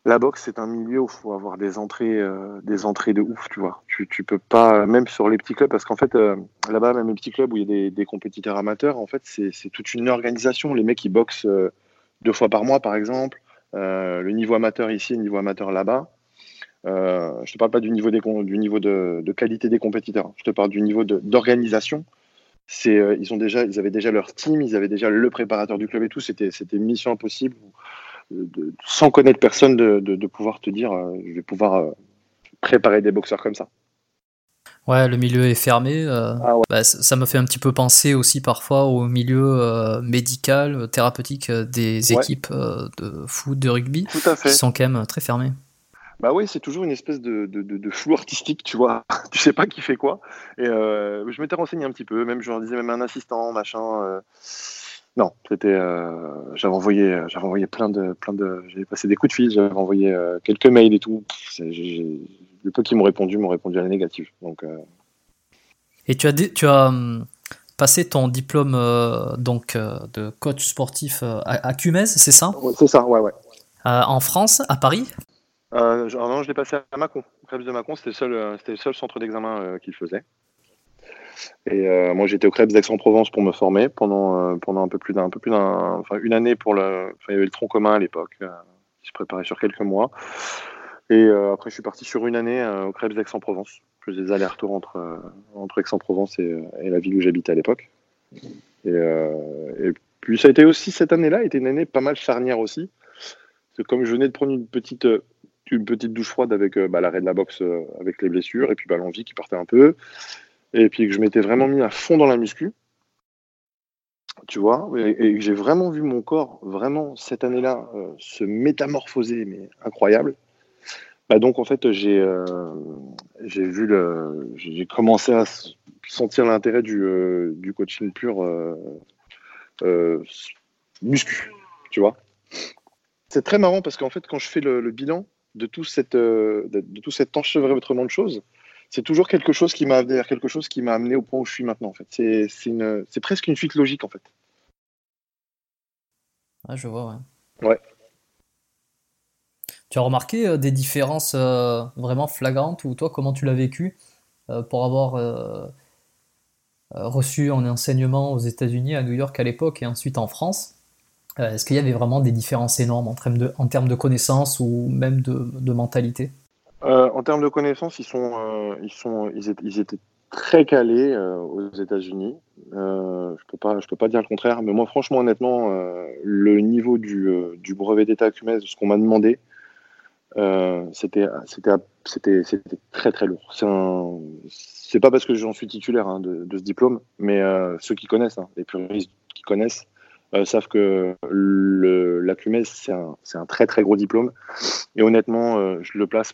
la boxe, c'est un milieu où il faut avoir des entrées, euh, des entrées de ouf, tu vois. Tu, peux pas, même sur les petits clubs, parce qu'en fait, euh, là-bas, même les petits clubs où il y a des, compétiteurs amateurs, en fait, c'est toute une organisation. Les mecs, ils boxent euh, deux fois par mois, par exemple. le niveau amateur ici, le niveau amateur là-bas. je te parle pas du niveau, des, du niveau de, qualité des compétiteurs. Je te parle du niveau d'organisation. Ils ont déjà, ils avaient déjà leur team, ils avaient déjà le préparateur du club et tout. C'était mission impossible sans connaître personne, de, pouvoir te dire euh, je vais pouvoir euh, préparer des boxeurs comme ça. Ouais, le milieu est fermé. Euh, ah bah, ça me fait un petit peu penser aussi parfois au milieu médical, thérapeutique des équipes de foot, de rugby, qui sont quand même très fermées. Bah oui, c'est toujours une espèce de, flou artistique, tu vois. [LAUGHS] tu sais pas qui fait quoi. Et je m'étais renseigné un petit peu, même je leur disais même un assistant, machin. Non, c'était. euh, j'avais envoyé, j'avais envoyé plein de, plein de. J'avais passé des coups de fil, j'avais envoyé euh, quelques mails et tout. C'est- j'ai- j'ai- le peu qui m'ont répondu m'ont répondu à la négative. Donc, euh, Et tu as, tu as hum, passé ton diplôme euh, donc, euh, de coach sportif euh, à, à Cumez, c'est ça? C'est ça, ouais, ouais. Euh, En France, à Paris? Euh, je- alors non, je l'ai passé à Mâcon. Au de Mâcon, c'était le seul, euh, c'était le seul centre d'examen euh, qu'il faisait. Et euh, moi, j'étais au Krebs d'Aix-en-Provence pour me former pendant, euh, pendant un peu plus d'un, un peu plus d'un, une année pour le. Il y avait le tronc commun à l'époque, euh, qui se préparait sur quelques mois. Et après, je suis parti sur une année au Krebs d'Aix-en-Provence. Je faisais des allers-retours entre, entre Aix-en-Provence et, la ville où j'habitais à l'époque. Et, puis, ça a été aussi cette année-là, été une année pas mal charnière aussi. Parce comme je venais de prendre une petite, une petite douche froide avec bah, l'arrêt de la boxe avec les blessures et puis bah, l'envie qui partait un peu. Et puis que je m'étais vraiment mis à fond dans la muscu. Tu vois, et, que j'ai vraiment vu mon corps, vraiment, cette année-là, euh, se métamorphoser, mais incroyable. Bah donc, en fait, j'ai euh, j'ai vu le. J'ai commencé à sentir l'intérêt du, euh, du coaching pur muscu, tu vois. C'est très marrant parce qu'en fait, quand je fais le, bilan de tout, cette, de, de tout cet enchevêtrement de choses, c'est toujours quelque chose qui m'a vers quelque chose qui m'a amené au point où je suis maintenant. En fait, c'est c'est une- c'est presque une suite logique en fait. Ah, je vois, ouais. Ouais. Tu as remarqué euh, des différences euh, vraiment flagrantes ou toi, comment tu l'as vécu euh, pour avoir reçu un enseignement aux États-Unis, à New York à l'époque et ensuite en France? Est-ce qu'il y avait vraiment des différences énormes en termes de, en termes de connaissances ou même de, de mentalité? Euh, en termes de connaissances, ils sont, euh, ils sont, ils étaient, très calés euh, aux États-Unis. Je peux pas, peux pas dire le contraire. Mais moi, franchement, honnêtement, le niveau du, brevet d'État Cumès, ce qu'on m'a demandé, c'était, très très lourd. C'est pas parce que j'en suis titulaire hein, de, ce diplôme, mais ceux qui connaissent, hein, les puristes qui connaissent, savent que le, la un, c'est un très très gros diplôme. Et honnêtement, euh, je le place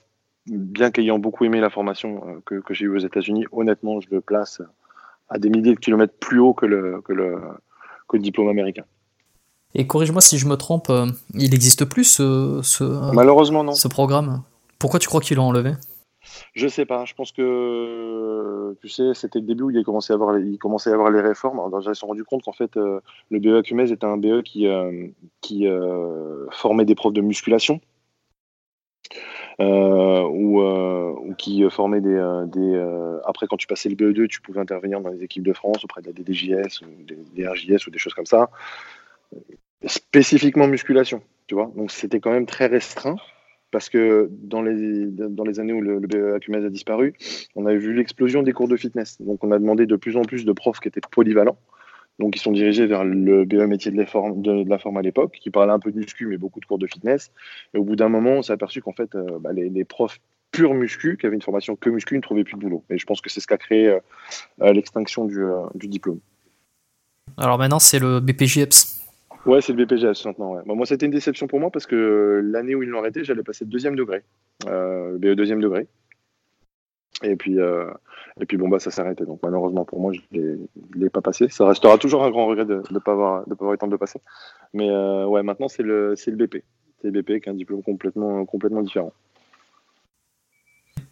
bien qu'ayant beaucoup aimé la formation euh, que, que j'ai eue aux États-Unis, honnêtement, je le place à des milliers de kilomètres plus haut que le, que le, que le diplôme américain. Et corrige-moi si je me trompe, euh, il n'existe plus ce, ce, Malheureusement, non. ce programme? Pourquoi tu crois qu'ils l'ont enlevé? Je sais pas. Je pense que, tu sais, c'était le début où il, a commencé à avoir, les- il commençait à y avoir les réformes. Alors, ils se sont rendus compte qu'en fait, euh, le BE Cumès était un BE qui, euh, qui euh, formait des profs de musculation. Euh, ou, euh, ou qui des, euh, des euh, après quand tu passais le BE2 tu pouvais intervenir dans les équipes de France auprès de la DDJS ou des, des RJS ou des choses comme ça spécifiquement musculation tu vois donc c'était quand même très restreint parce que dans les, dans les années où le, le BE Acumès a disparu, on a vu l'explosion des cours de fitness. Donc on a demandé de plus en plus de profs qui étaient polyvalents. Donc ils sont dirigés vers le BE métier de la forme, de, de la forme à l'époque, qui parlait un peu de muscu, mais beaucoup de cours de fitness. Et au bout d'un moment, on s'est aperçu qu'en fait, euh, bah, les, les, profs purs muscu, qui avaient une formation que muscu, ne trouvaient plus de boulot. Et je pense que c'est ce qui a créé euh, l'extinction du, euh, du diplôme. Alors maintenant, c'est le BPJEPS. Ouais, c'est le BPGS maintenant. Ouais. Moi, c'était une déception pour moi parce que l'année où ils l'ont arrêté, j'allais passer deuxième degré, euh, BE deuxième degré. Et puis, euh, et puis bon, bah, ça s'est arrêté. Donc, malheureusement pour moi, je ne l'ai pas passé. Ça restera toujours un grand regret de ne pas, avoir, de pas avoir eu le temps de le passer. Mais euh, ouais, maintenant, c'est le, le BP. C'est le BP qui est un diplôme complètement, complètement différent.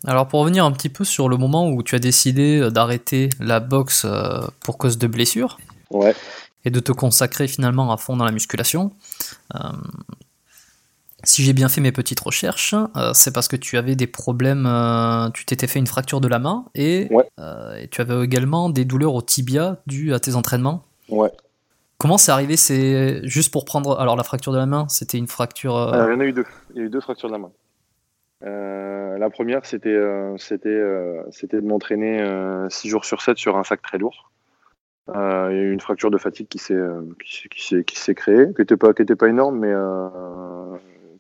Alors, pour revenir un petit peu sur le moment où tu as décidé d'arrêter la boxe euh, pour cause de blessure. Ouais et de te consacrer finalement à fond dans la musculation. Euh, si j'ai bien fait mes petites recherches, euh, c'est parce que tu avais des problèmes, euh, tu t'étais fait une fracture de la main et, ouais. et, tu avais également des douleurs au tibia dues à tes entraînements. Ouais. Comment c'est arrivé? C'est juste pour prendre. Alors la fracture de la main, c'était une fracture. Euh... il y en a eu deux. Il y a eu deux fractures de la main. Euh, la première, c'était c'était c'était de m'entraîner 6 jours sur 7 sur un sac très lourd. Euh, il y a eu une fracture de fatigue qui s'est euh, qui, qui s'est créée, qui n'était pas qui était pas énorme, mais euh,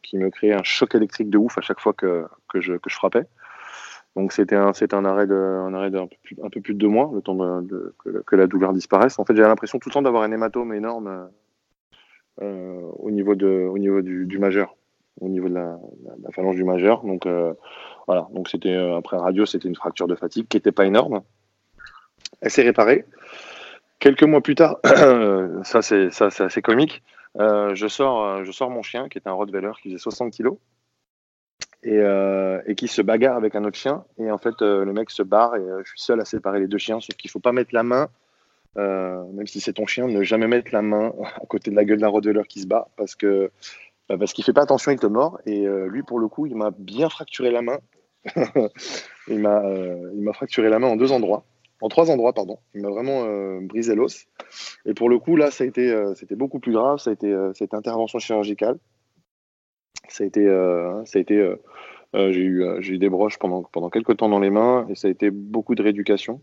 qui me créait un choc électrique de ouf à chaque fois que, que, je, que je frappais. Donc c'était un un arrêt de un peu plus peu plus de deux mois, le temps de, que, la douleur disparaisse. En fait, j'avais l'impression tout le temps d'avoir un hématome énorme euh, au niveau de au niveau du, majeur, au niveau de la, la phalange du majeur. Donc euh, voilà. Donc c'était après radio, c'était une fracture de fatigue qui n'était pas énorme. Elle s'est réparée. quelques mois plus tard, [COUGHS] ça c'est assez comique. Je sors je sors mon chien qui est un Rottweiler qui faisait 60 kilos et, et, qui se bagarre avec un autre chien et en fait le mec se barre et je suis seul à séparer les deux chiens sauf qu'il faut pas mettre la main même si c'est ton chien ne jamais mettre la main [LAUGHS] à côté de la gueule d'un Rottweiler qui se bat parce que bah, parce qu'il fait pas attention, il te mord. Et euh, lui, pour le coup, il m'a bien fracturé la main. [LAUGHS] il m'a euh, il m'a fracturé la main en deux endroits, en trois endroits, pardon. Il m'a vraiment euh, brisé l'os. Et pour le coup, là, ça a été, c'était beaucoup plus grave. Ça a été cette intervention chirurgicale. Ça a été, ça a été, j'ai eu, j'ai eu des broches pendant pendant quelques temps dans les mains et ça a été beaucoup de rééducation.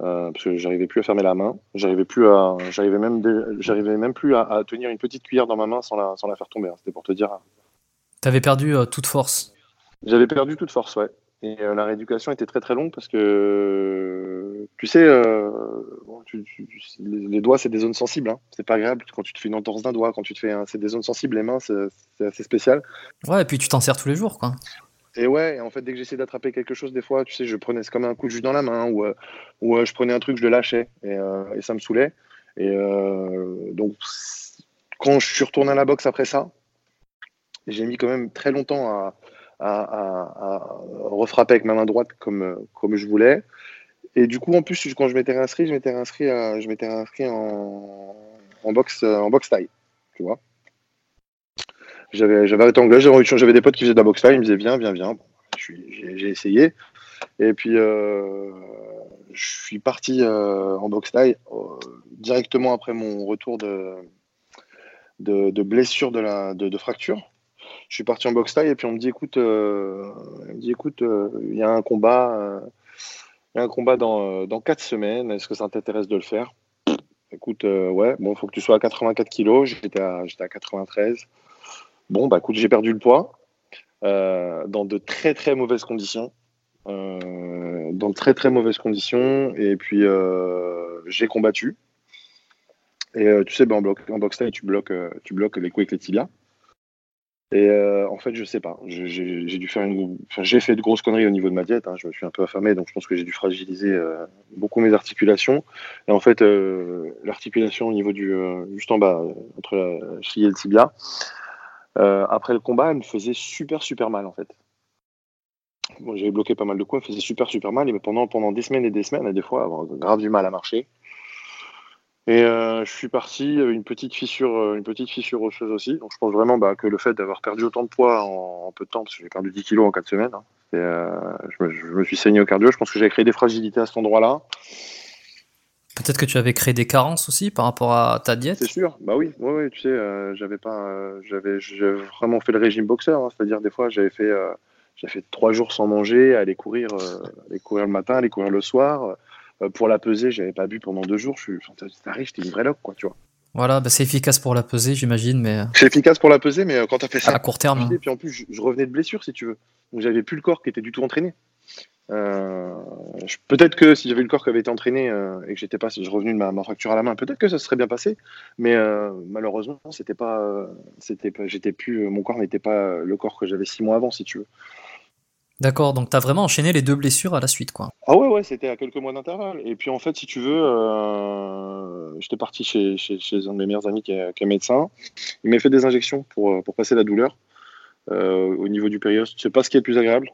Euh, parce que j'arrivais plus à fermer la main, j'arrivais plus à, j'arrivais même, j'arrivais même plus à, tenir une petite cuillère dans ma main sans la, sans la faire tomber. Hein. C'était pour te dire. T'avais perdu euh, toute force. J'avais perdu toute force, ouais. Et euh, la rééducation était très très longue parce que, tu sais, les, doigts c'est des zones sensibles. Hein. C'est pas agréable quand tu te fais une entorse d'un doigt, quand tu te fais, c'est des zones sensibles. Les mains, c'est assez spécial. Ouais, et puis tu t'en sers tous les jours, quoi. Et ouais, en fait, dès que j'essayais d'attraper quelque chose, des fois, tu sais, je prenais comme un coup de jus dans la main ou, euh, ou euh, je prenais un truc, je le lâchais et, euh, et ça me saoulait. Et donc, quand je suis retourné à la boxe après ça, j'ai mis quand même très longtemps à, à, refrapper avec ma main droite comme, comme je voulais. Et du coup, en plus, quand je m'étais inscrit, je m'étais inscrit, je m'étais inscrit en, en boxe, en boxe taille, tu vois. J'avais, j'avais arrêté anglais, j'avais, des potes qui faisaient de la boxe ils me disaient viens, viens, viens. j'ai, essayé. Et puis, euh, je suis parti euh, en boxe taille euh, directement après mon retour de, de, blessure de, la, de, fracture. Je suis parti en boxe taille et puis on me dit écoute, il dit écoute, il y a un combat, il y a un combat dans, dans 4 semaines. Est-ce que ça t'intéresse de le faire? Écoute, ouais, bon, il faut que tu sois à 84 kilos. J'étais à, à 93. Bon, bah écoute, j'ai perdu le poids euh, dans de très très mauvaises conditions. Euh, dans de très très mauvaises conditions. Et puis, euh, j'ai combattu. Et tu sais, bah, en, bloc, en boxe tu bloques, tu bloques les coups avec les tibias. Et en fait, je sais pas. J'ai dû faire une. j'ai fait de grosses conneries au niveau de ma diète. Hein. Je me suis un peu affamé, donc je pense que j'ai dû fragiliser beaucoup mes articulations. Et en fait, l'articulation au niveau du juste en bas, entre la cheville et le tibia, euh, après le combat, elle me faisait super, super mal en fait. Bon, J'avais bloqué pas mal de coups, elle me faisait super, super mal. Et pendant, pendant des semaines et des semaines, et des fois, avoir grave du mal à marcher. Et euh, je suis parti une petite fissure, euh, une petite fissure osseuse aussi. Donc je pense vraiment bah, que le fait d'avoir perdu autant de poids en, peu de temps, parce que j'ai perdu 10 kilos en 4 semaines, hein, je, me, je, me, suis saigné au cardio. Je pense que j'ai créé des fragilités à cet endroit-là. Peut-être que tu avais créé des carences aussi par rapport à ta diète. C'est sûr, bah oui, ouais, tu sais, euh, j'avais pas, euh, j'avais, vraiment fait le régime boxeur, hein. c'est-à-dire des fois j'avais fait, euh, j'ai fait trois jours sans manger, aller courir, aller courir le matin, aller courir le soir. Pour la peser, j'avais pas bu pendant deux jours. Je suis, t'arrives, j'étais une vraie loque, quoi, tu vois. Voilà, bah c'est efficace pour la peser, j'imagine, mais. C'est efficace pour la peser, mais quand t'as fait ça à court terme. Et puis en plus, je, revenais de blessure, si tu veux, donc j'avais plus le corps qui était du tout entraîné. Euh, peut-être que si j'avais le corps qui avait été entraîné euh, et que j'étais pas, je revenais de ma, fracture à la main, peut-être que ça serait bien passé. Mais euh, malheureusement, c'était pas, c'était j'étais plus, mon corps n'était pas le corps que j'avais six mois avant, si tu veux. D'accord, donc tu as vraiment enchaîné les deux blessures à la suite, quoi. Ah ouais, ouais, c'était à quelques mois d'intervalle. Et puis en fait, si tu veux, j'étais parti chez, un de mes meilleurs amis qui est, médecin. Il m'a fait des injections pour, pour passer la douleur au niveau du périos. C'est pas ce qui est plus agréable.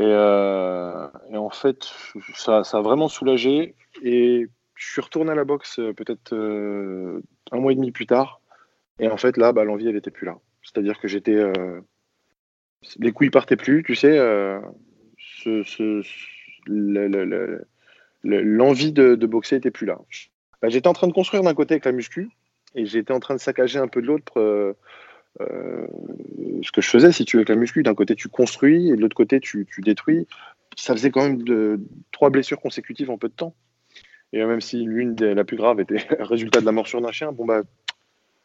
Euh, et, en fait, ça, a vraiment soulagé. Et je suis retourné à la boxe euh, peut-être euh, un mois et demi plus tard. Et en fait, là, bah, l'envie, elle n'était plus là. C'est-à-dire que j'étais. Les couilles partaient plus, tu sais. Ce, l'envie de, boxer était plus là. Bah, j'étais en train de construire d'un côté avec la muscu et j'étais en train de saccager un peu de l'autre euh, ce que je faisais, si tu veux, avec la muscu, d'un côté tu construis et de l'autre côté tu, détruis. Ça faisait quand même de, trois blessures consécutives en peu de temps. Et même si l'une des la plus grave était [LAUGHS] résultat de la morsure d'un chien, bon bah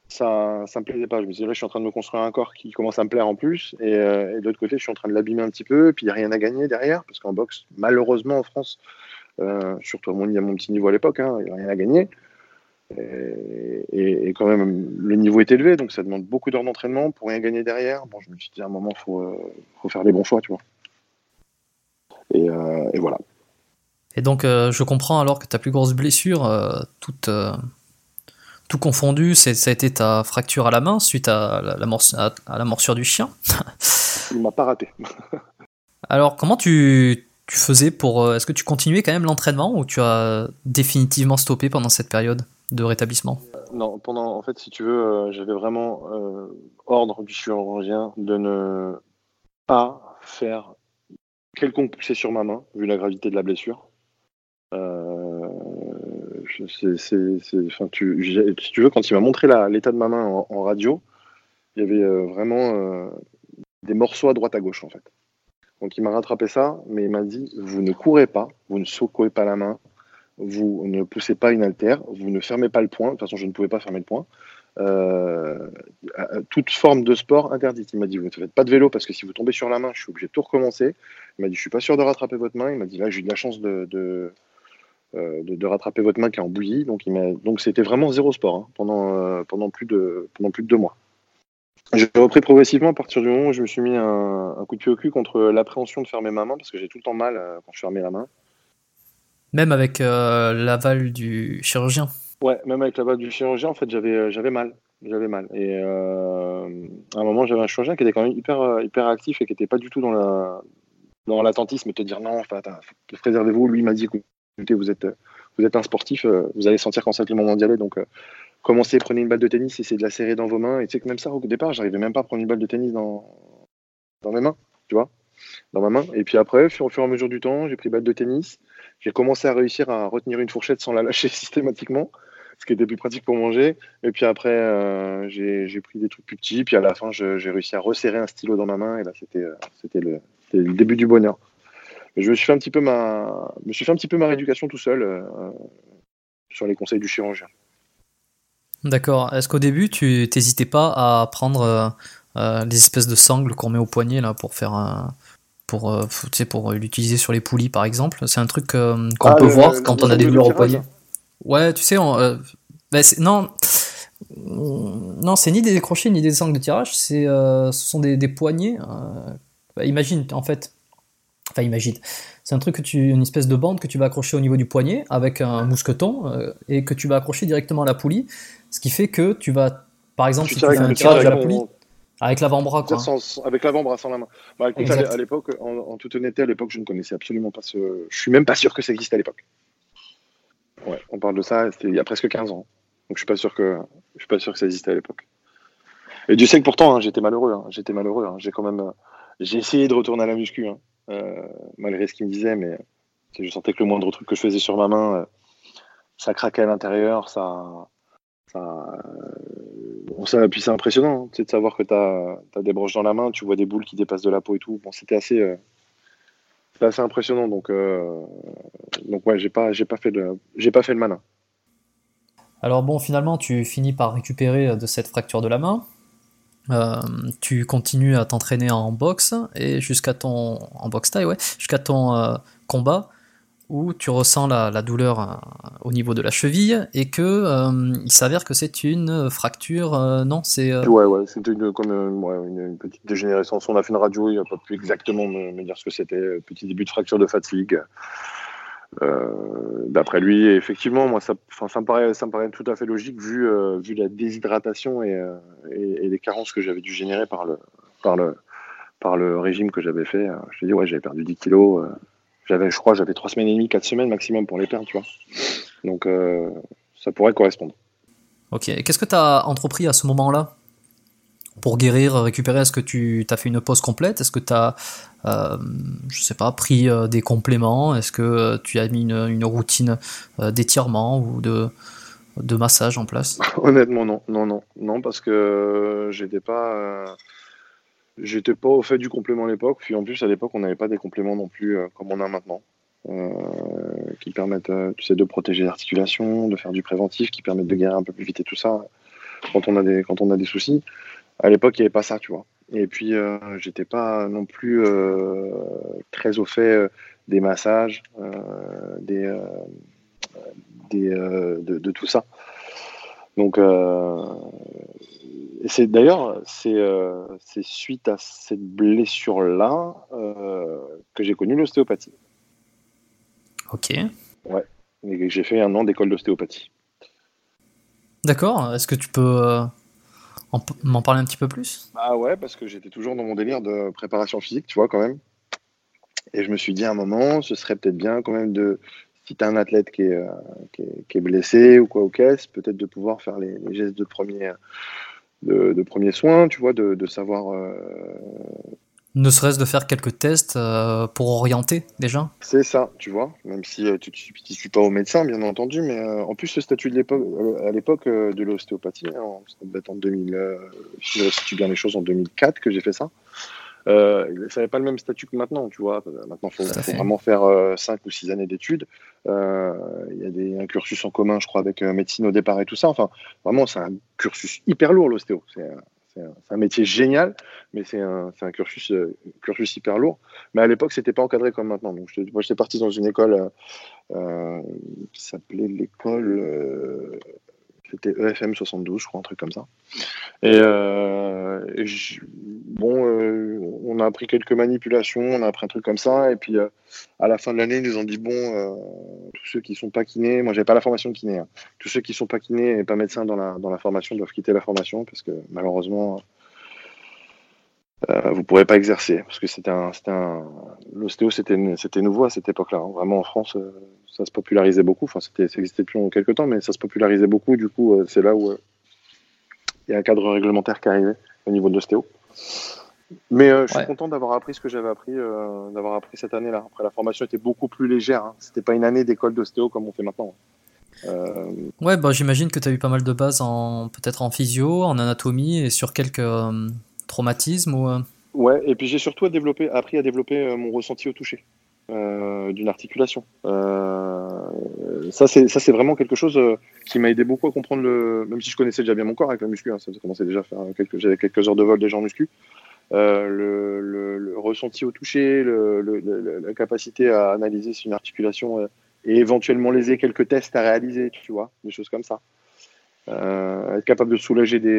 ça, ça me plaisait pas. Je me disais, là, je suis en train de me construire un corps qui commence à me plaire en plus. Et, euh, de l'autre côté, je suis en train de l'abîmer un petit peu. Et puis, il n'y a rien à gagner derrière. Parce qu'en boxe, malheureusement, en France, euh, surtout à mon, petit niveau à l'époque, hein, il n'y a rien à gagner. Et, quand même, le niveau est élevé, donc ça demande beaucoup d'heures d'entraînement pour rien gagner derrière. Bon, je me suis dit à un moment, il faut, euh, faut, faire les bons choix, tu vois. Et, voilà. Et donc, je comprends alors que ta plus grosse blessure, toute, tout confondu, ça a été ta fracture à la main suite à la, la mors- à- à la morsure du chien. [LAUGHS] Il m'a pas raté. Alors, comment tu, tu faisais pour. euh, Est-ce que tu continuais quand même l'entraînement ou tu as définitivement stoppé pendant cette période de rétablissement? Non, pendant, en fait, si tu veux, euh, j'avais vraiment euh, ordre du chirurgien de ne pas faire quelconque poussée sur ma main, vu la gravité de la blessure. Euh, si tu veux, quand il m'a montré l'état de ma main en, radio, il y avait euh, vraiment euh, des morceaux à droite à gauche, en fait. Donc il m'a rattrapé ça, mais il m'a dit, vous ne courez pas, vous ne secouez pas la main, vous ne poussez pas une haltère, vous ne fermez pas le poing. De toute façon, je ne pouvais pas fermer le poing. Euh, toute forme de sport interdite. Il m'a dit, vous ne faites pas de vélo parce que si vous tombez sur la main, je suis obligé de tout recommencer. Il m'a dit, je suis pas sûr de rattraper votre main. Il m'a dit, là, j'ai eu de la chance de, de- de rattraper votre main qui est en bouillie. Donc, donc c'était vraiment zéro sport hein, pendant, euh, pendant, plus de, pendant plus de deux mois. J'ai repris progressivement à partir du moment où je me suis mis un, un coup de pied au cul contre l'appréhension de fermer ma main parce que j'ai tout le temps mal euh, quand je fermais la main. Même avec euh, l'aval du chirurgien Ouais, même avec la balle du chirurgien, en fait, j'avais euh, j'avais mal. J'avais mal. Et euh, à un moment, j'avais un chirurgien qui était quand même hyper, euh, hyper actif et qui n'était pas du tout dans la dans l'attentisme te dire non, préservez-vous. Lui, m'a dit vous êtes, vous êtes un sportif, euh, vous allez sentir quand c'est le moment d'y aller. Donc, euh, commencez, prenez une balle de tennis, essayez de la serrer dans vos mains. Et tu sais que même ça, au départ, j'arrivais même pas à prendre une balle de tennis dans, mes mains, tu vois, dans ma main. Et puis après, au fur et à mesure du temps, j'ai pris balle de tennis. J'ai commencé à réussir à retenir une fourchette sans la lâcher [LAUGHS] systématiquement ce qui était plus pratique pour manger. Et puis après, euh, j'ai pris des trucs plus petits. Puis à la fin, j'ai réussi à resserrer un stylo dans ma main. Et là, euh, c'était le début du bonheur. Mais je me suis fait un petit peu ma, je me suis fait un petit peu ma rééducation tout seul euh, sur les conseils du chirurgien. D'accord. Est-ce qu'au début, tu t'hésitais pas à prendre euh, euh, les espèces de sangles qu'on met au poignet là pour faire un pour euh, pour l'utiliser sur les poulies par exemple? C'est un truc euh, qu'on Ah, peut le- voir le- quand le on a des douleurs au poignet? Ouais, tu sais, on, bah, non, non, c'est ni des crochets ni des angles de tirage, c'est, euh, ce sont des, des poignées. euh, bah, imagine, en fait, enfin imagine, c'est un truc que tu, une espèce de bande que tu vas accrocher au niveau du poignet avec un mousqueton euh, et que tu vas accrocher directement à la poulie, ce qui fait que tu vas, par exemple, si tu fais un tirage à la poulie, avec l'avant-bras, quoi. Sans- avec l'avant-bras sans la main. Bah, écoute, à l'époque, en, en toute honnêteté, à l'époque, je ne connaissais absolument pas ce. Je suis même pas sûr que ça existe à l'époque. Ouais, on parle de ça, c'était il y a presque 15 ans. Donc je suis pas sûr que je suis pas sûr que ça existait à l'époque. Et Dieu sait que pourtant, hein, j'étais malheureux. hein, j'étais malheureux. hein, j'ai quand même, euh, j'ai essayé de retourner à la muscu, malgré ce qu'il me disait, mais je sentais que le moindre truc que je faisais sur ma main, euh, ça craquait à l'intérieur, ça, ça, euh, puis c'est impressionnant, hein, de savoir que tu as, des broches dans la main, tu vois des boules qui dépassent de la peau et tout. Bon, c'était assez, euh, assez impressionnant. Donc, euh, donc ouais, j'ai pas, pas fait de, pas fait le malin. Alors bon, finalement, tu finis par récupérer euh, de cette fracture de la main. Euh, tu continues à t'entraîner en boxe et jusqu'à ton en boxe ouais, jusqu'à ton euh, combat où tu ressens la, douleur euh, au niveau de la cheville et que il s'avère que c'est une fracture. non, c'est Ouais, ouais, c'était une, comme une, petite dégénérescence. On a fait une radio, il n'a pas pu exactement me, me dire ce que c'était. Petit début de fracture de fatigue. Euh, D'après lui, effectivement, moi, ça, me paraît, ça me paraît tout à fait logique vu, euh, vu la déshydratation et, euh, et, les carences que j'avais dû générer par le, par le, par le régime que j'avais fait. Je dis, ouais, j'avais perdu 10 kilos. j'avais, je crois, j'avais 3 semaines et demie, 4 semaines maximum pour les perdre. Donc, ça pourrait correspondre. Ok. Qu'est-ce que tu as entrepris à ce moment-là? Pour guérir, récupérer Est-ce que tu as fait une pause complète? Est-ce que tu as, euh, je sais pas, pris euh, des compléments? Est-ce que euh, tu as mis une, routine euh, d'étirement ou de, massage en place? [LAUGHS] Honnêtement, non, non, non, non, parce que j'étais pas, j'étais pas au fait du complément à l'époque. Puis en plus, à l'époque, on n'avait pas des compléments non plus comme on a maintenant, qui permettent, tu sais, de protéger l'articulation, de faire du préventif, qui permettent de guérir un peu plus vite et tout ça quand on a des, quand on a des soucis. À l'époque, il n'y avait pas ça, tu vois. Et puis, euh, j'étais pas non plus euh, très au fait euh, des massages, euh, des, des, de, de tout ça. Donc, c'est d'ailleurs, c'est suite à cette blessure-là que j'ai connu l'ostéopathie. Ok. Ouais. Et j'ai fait un an d'école d'ostéopathie. D'accord. Est-ce que tu peux m'en parler un petit peu plus? Bah ouais, parce que j'étais toujours dans mon délire de préparation physique, tu vois, quand même. Et je me suis dit à un moment, ce serait peut-être bien quand même de, si tu as un athlète qui est, euh, qui est, qui est blessé ou quoi au caisse, peut-être de pouvoir faire les, les gestes de premier, de, de premier soin, tu vois, de, de savoir. euh, Ne serait-ce de faire quelques tests euh, pour orienter déjà C'est ça, tu vois, même si euh, tu ne suis pas au médecin, bien entendu, mais euh, en plus, le statut de l'époque, à l'époque de l'ostéopathie, hein, en- ça devait être en 2000, euh, si je situe bien les choses, en 2004 que j'ai fait ça. Ça n'avait pas le même statut que maintenant, tu vois. Maintenant, il faut, vraiment faire 5 ou 6 années d'études. Il y a des, un cursus en commun, je crois, avec médecine au départ et tout ça. Enfin, vraiment, c'est un cursus hyper lourd, l'ostéo. C'est un, c'est un- métier génial, mais c'est un, cursus, euh, cursus hyper lourd. Mais à l'époque, c'était pas encadré comme maintenant. Donc, moi, j'étais parti dans une école euh, euh, qui s'appelait l'école. C'était EFM 72, je crois, un truc comme ça. Et, euh, bon, euh, on a appris quelques manipulations, on a appris un truc comme ça. Et puis, euh, à la fin de l'année, ils nous ont dit bon, tous ceux qui sont pas kinés, moi, j'avais pas la formation de kiné, hein. tous ceux qui sont pas kinés et pas médecins dans la, dans la formation doivent quitter la formation parce que malheureusement, vous pourrez pas exercer parce que c'était un, l'ostéo, c'était, nouveau à cette époque-là. hein. Vraiment en France, ça se popularisait beaucoup. Enfin, c'était, ça existait depuis quelques temps, mais ça se popularisait beaucoup. Du coup, euh, c'est là où euh, il y a un cadre réglementaire qui arrivé au niveau de l'ostéo. Mais euh, je suis Ouais. content d'avoir appris ce que j'avais appris, d'avoir appris cette année-là. Après, la formation était beaucoup plus légère. Hein. C'était pas une année d'école d'ostéo comme on fait maintenant. Euh, Ouais, bah, j'imagine que tu as eu pas mal de bases en peut-être en physio, en anatomie et sur quelques euh, traumatismes ou. euh, Ouais, et puis j'ai surtout à développer, appris à développer mon ressenti au toucher euh, d'une articulation. Euh, ça, c'est vraiment quelque chose euh, qui m'a aidé beaucoup à comprendre le. Même si je connaissais déjà bien mon corps avec la muscu, hein, ça commençait déjà à faire quelques. J'avais quelques heures de vol déjà en muscu. Le, ressenti au toucher, la capacité à analyser si une articulation et éventuellement léser quelques tests à réaliser, tu vois, des choses comme ça. Être capable de soulager des,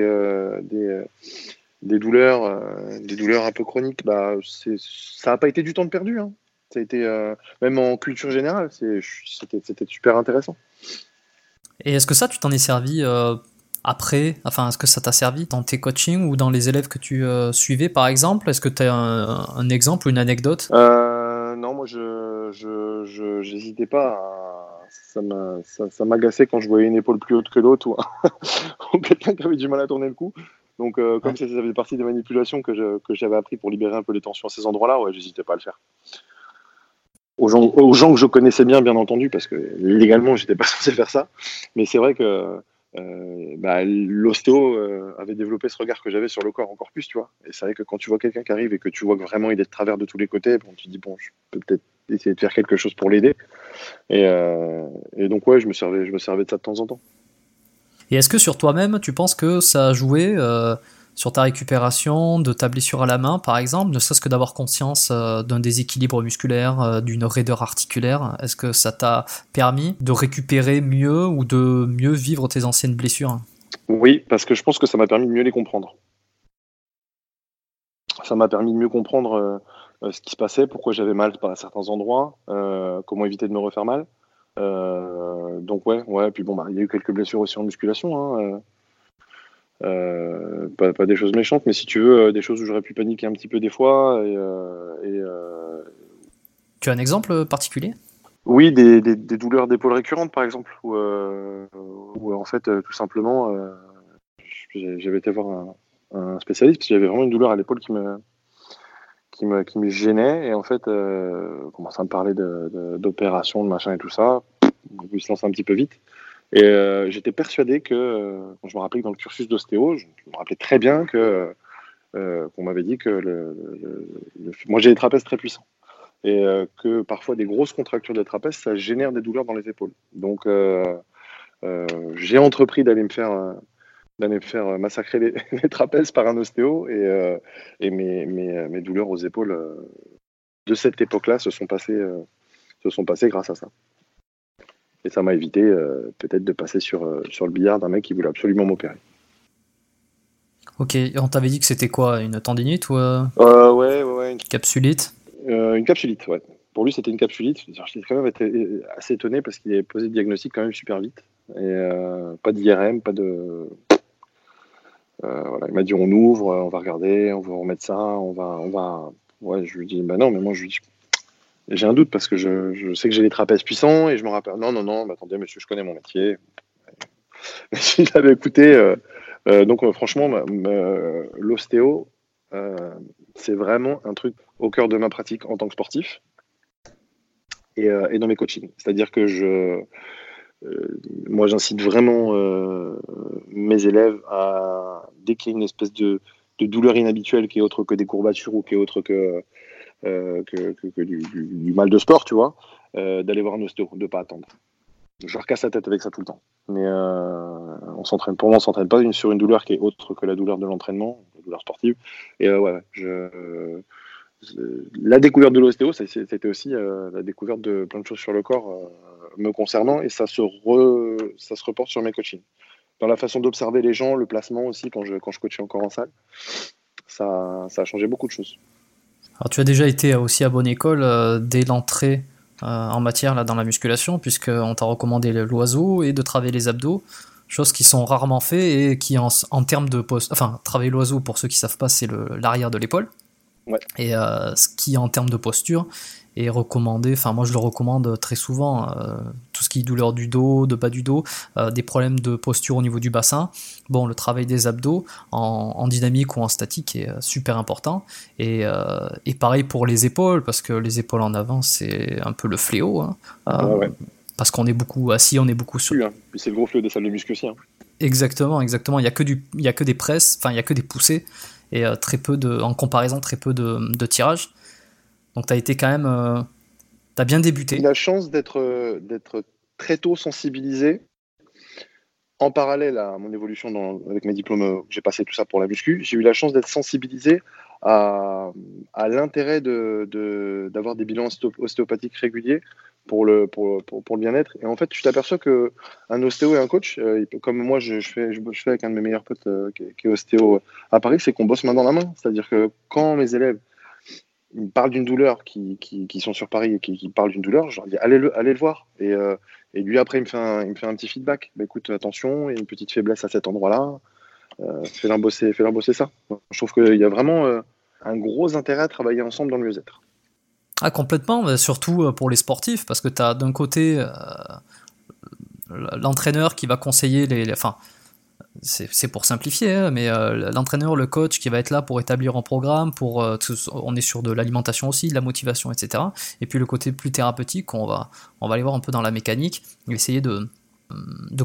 douleurs, des douleurs un peu chroniques, bah, ça n'a pas été du temps de perdu. Hein. Ça a été, euh, même en culture générale, c'était, super intéressant. Et est-ce que ça, tu t'en es servi euh, après? Enfin, est-ce que ça t'a servi dans tes coachings ou dans les élèves que tu euh, suivais, par exemple? Est-ce que tu as un, un exemple ou une anecdote? Non, moi, je, j'hésitais pas. à- Ça, m'a, ça, ça m'agaçait quand je voyais une épaule plus haute que l'autre ou, [LAUGHS] ou quelqu'un qui avait du mal à tourner le cou. Donc, euh, comme ça faisait partie des manipulations que, je- que j'avais appris pour libérer un peu les tensions à ces endroits-là, ouais, j'hésitais pas à le faire. Aux gens, que je connaissais bien, bien entendu, parce que légalement, j'étais pas [LAUGHS] censé faire ça. Mais c'est vrai que euh, bah, l'ostéo euh, avait développé ce regard que j'avais sur le corps encore plus, tu vois. Et c'est vrai que quand tu vois quelqu'un qui arrive et que tu vois que vraiment il est de travers de tous les côtés, bon, tu te dis, bon, je peux peut-être essayer de faire quelque chose pour l'aider. Et, euh, et donc, ouais, je me, servais, je me servais de ça de temps en temps. Et est-ce que sur toi-même, tu penses que ça a joué sur ta récupération de ta blessure à la main, par exemple, ne serait-ce que d'avoir conscience euh, d'un déséquilibre musculaire, euh, d'une raideur articulaire Est-ce que ça t'a permis de récupérer mieux ou de mieux vivre tes anciennes blessures? Oui, parce que je pense que ça m'a permis de mieux les comprendre. Ça m'a permis de mieux comprendre euh, ce qui se passait, pourquoi j'avais mal à certains endroits, comment éviter de me refaire mal. Donc ouais, ouais. Puis bon, bah, il y a eu quelques blessures aussi en musculation. Hein, euh, pas, pas des choses méchantes, mais si tu veux, euh, des choses où j'aurais pu paniquer un petit peu des fois. Et, euh, et, Tu as un exemple particulier? Oui, des, des, des douleurs d'épaule récurrentes, par exemple, où, où, en fait, tout simplement, j'avais été voir un, un spécialiste parce que j'avais vraiment une douleur à l'épaule qui me, qui me, qui me gênait. Et en fait, on commence à me parler de- de- machin et tout ça. Il se lance un petit peu vite. Et euh, j'étais persuadé que, euh, je me rappelais que dans le cursus d'ostéo, je, me rappelais très bien que euh, qu'on m'avait dit que le, moi j'ai des trapèzes très puissants et euh, que parfois des grosses contractures des trapèzes ça génère des douleurs dans les épaules. Donc euh, euh, j'ai entrepris d'aller me faire euh, d'aller me faire euh, massacrer les, [LAUGHS] trapèzes par un ostéo et, euh, mes, mes, mes douleurs aux épaules euh, de cette époque-là se sont passées euh, se sont passées grâce à ça. Et ça m'a évité euh, peut-être de passer sur, euh, sur le billard d'un mec qui voulait absolument m'opérer. Ok, on t'avait dit que c'était quoi Une tendinite ou euh, Euh, ouais, ouais, ouais, une, capsulite? Euh, une capsulite, ouais. pour lui, c'était une capsulite. J'ai quand même été assez étonné parce qu'il avait posé le diagnostic quand même super vite. Et euh, pas d'IRM, pas de. Euh, voilà, il m'a dit on ouvre, on va regarder, on va remettre ça, on va, on va. Ouais, je lui dis bah non, mais moi je lui dis j'ai un doute parce que je, sais que j'ai les trapèzes puissants et je me rappelle non non non, bah, attendez monsieur, je connais mon métier. [LAUGHS] il avait écouté. Euh, euh, donc franchement, l'ostéo, c'est vraiment un truc au cœur de ma pratique en tant que sportif et, dans mes coachings. C'est-à-dire que je euh, moi, j'incite vraiment euh, mes élèves à, dès qu'il y a une espèce de, douleur inhabituelle qui est autre que des courbatures ou qui est autre que, euh, que, du, mal de sport, tu vois, d'aller voir un ostéo, de pas attendre. Je leur casse la tête avec ça tout le temps. Mais on s'entraîne, pour moi, on s'entraîne pas sur une douleur qui est autre que la douleur de l'entraînement, la douleur sportive. Et ouais, la découverte de l'ostéo, c'était aussi la découverte de plein de choses sur le corps me concernant et ça se, ça se reporte sur mes coachings. Dans la façon d'observer les gens, le placement aussi, quand je, quand je coachais encore en salle, ça, ça a changé beaucoup de choses. Alors tu as déjà été aussi à bonne école euh, dès l'entrée euh, en matière dans la musculation, puisqu'on t'a recommandé l'oiseau et de travailler les abdos, choses qui sont rarement faites et qui en, en termes de poste, enfin travailler l'oiseau pour ceux qui savent pas, c'est l'arrière de l'épaule. Ouais. Et euh, ce qui en termes de posture et recommandé, enfin moi je le recommande très souvent, euh, tout ce qui est douleur du dos, de bas du dos, euh, des problèmes de posture au niveau du bassin. Bon, le travail des abdos en, dynamique ou en statique est super important. Et, et, pareil pour les épaules, parce que les épaules en avant c'est un peu le fléau. Hein. Parce qu'on est beaucoup assis, on est beaucoup sur. Hein. c'est le gros fléau des salles de muscu aussi. Hein. Exactement, exactement. Il y a que du, il y a que des presses, enfin il y a que des poussées et très peu de, en comparaison très peu de, de tirage. Donc tu as été quand même. Euh, tu bien débuté. La chance d'être euh, d'être très tôt sensibilisé. En parallèle à mon évolution avec mes diplômes, euh, j'ai passé tout ça pour la muscu. J'ai eu la chance d'être sensibilisé à, l'intérêt d'avoir de, d'avoir des bilans ostéopathiques réguliers pour le, pour, pour, le bien-être. Et en fait, tu t'aperçois qu'un ostéo et un coach, comme moi je, fais, je, fais avec un de mes meilleurs potes qui, est, qui, est, ostéo à Paris, c'est qu'on bosse main dans la main. C'est-à-dire que quand mes élèves ils parlent d'une douleur, qui, qui, sont sur Paris et qui, qui parlent d'une douleur, je leur dis allez le, allez le voir. Et, euh, et lui, après, il me fait un, me fait un petit feedback. Bah, écoute, attention, il y a une petite faiblesse à cet endroit-là. Euh, fais-leur bosser, bosser ça. Je trouve qu'il y a vraiment euh, un gros intérêt à travailler ensemble dans le mieux-être. Ah, complètement, surtout pour les sportifs, parce que tu as d'un côté l'entraîneur qui va conseiller les, enfin, c'est pour simplifier, hein, mais euh, l'entraîneur, le coach qui va être là pour établir un programme, pour euh, on est sur de l'alimentation aussi, de la motivation, etc. Et puis le côté plus thérapeutique, on va, on va aller voir un peu dans la mécanique, essayer de,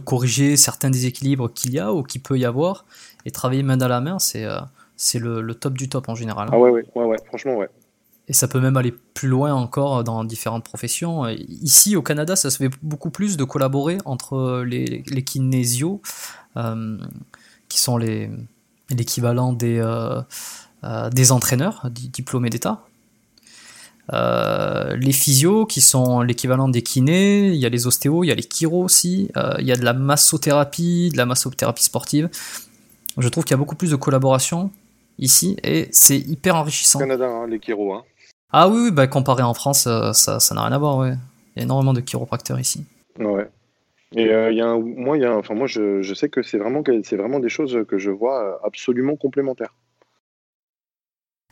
corriger certains déséquilibres qu'il y a ou qu'il peut y avoir, et travailler main dans la main, c'est euh, le, le, top du top en général. Ah ouais, ouais, ouais, franchement, ouais. Et ça peut même aller plus loin encore dans différentes professions. Ici, au Canada, ça se fait beaucoup plus de collaborer entre les, kinésios, euh, qui sont l'équivalent des, euh, euh, des entraîneurs diplômés d'État. les physios qui sont l'équivalent des kinés, il y a les ostéos, il y a les chiro aussi, il y a de la massothérapie, de la massothérapie sportive. Je trouve qu'il y a beaucoup plus de collaboration ici et c'est hyper enrichissant. Canada, hein, les chiro. Hein. Ah oui, bah, comparé en France, ça, ça n'a rien à voir. Ouais. Il y a énormément de chiropracteurs ici. Ouais. Et euh, il y a un, moi, y a, enfin, moi je, je, sais que c'est vraiment, c'est vraiment des choses que je vois euh, absolument complémentaires.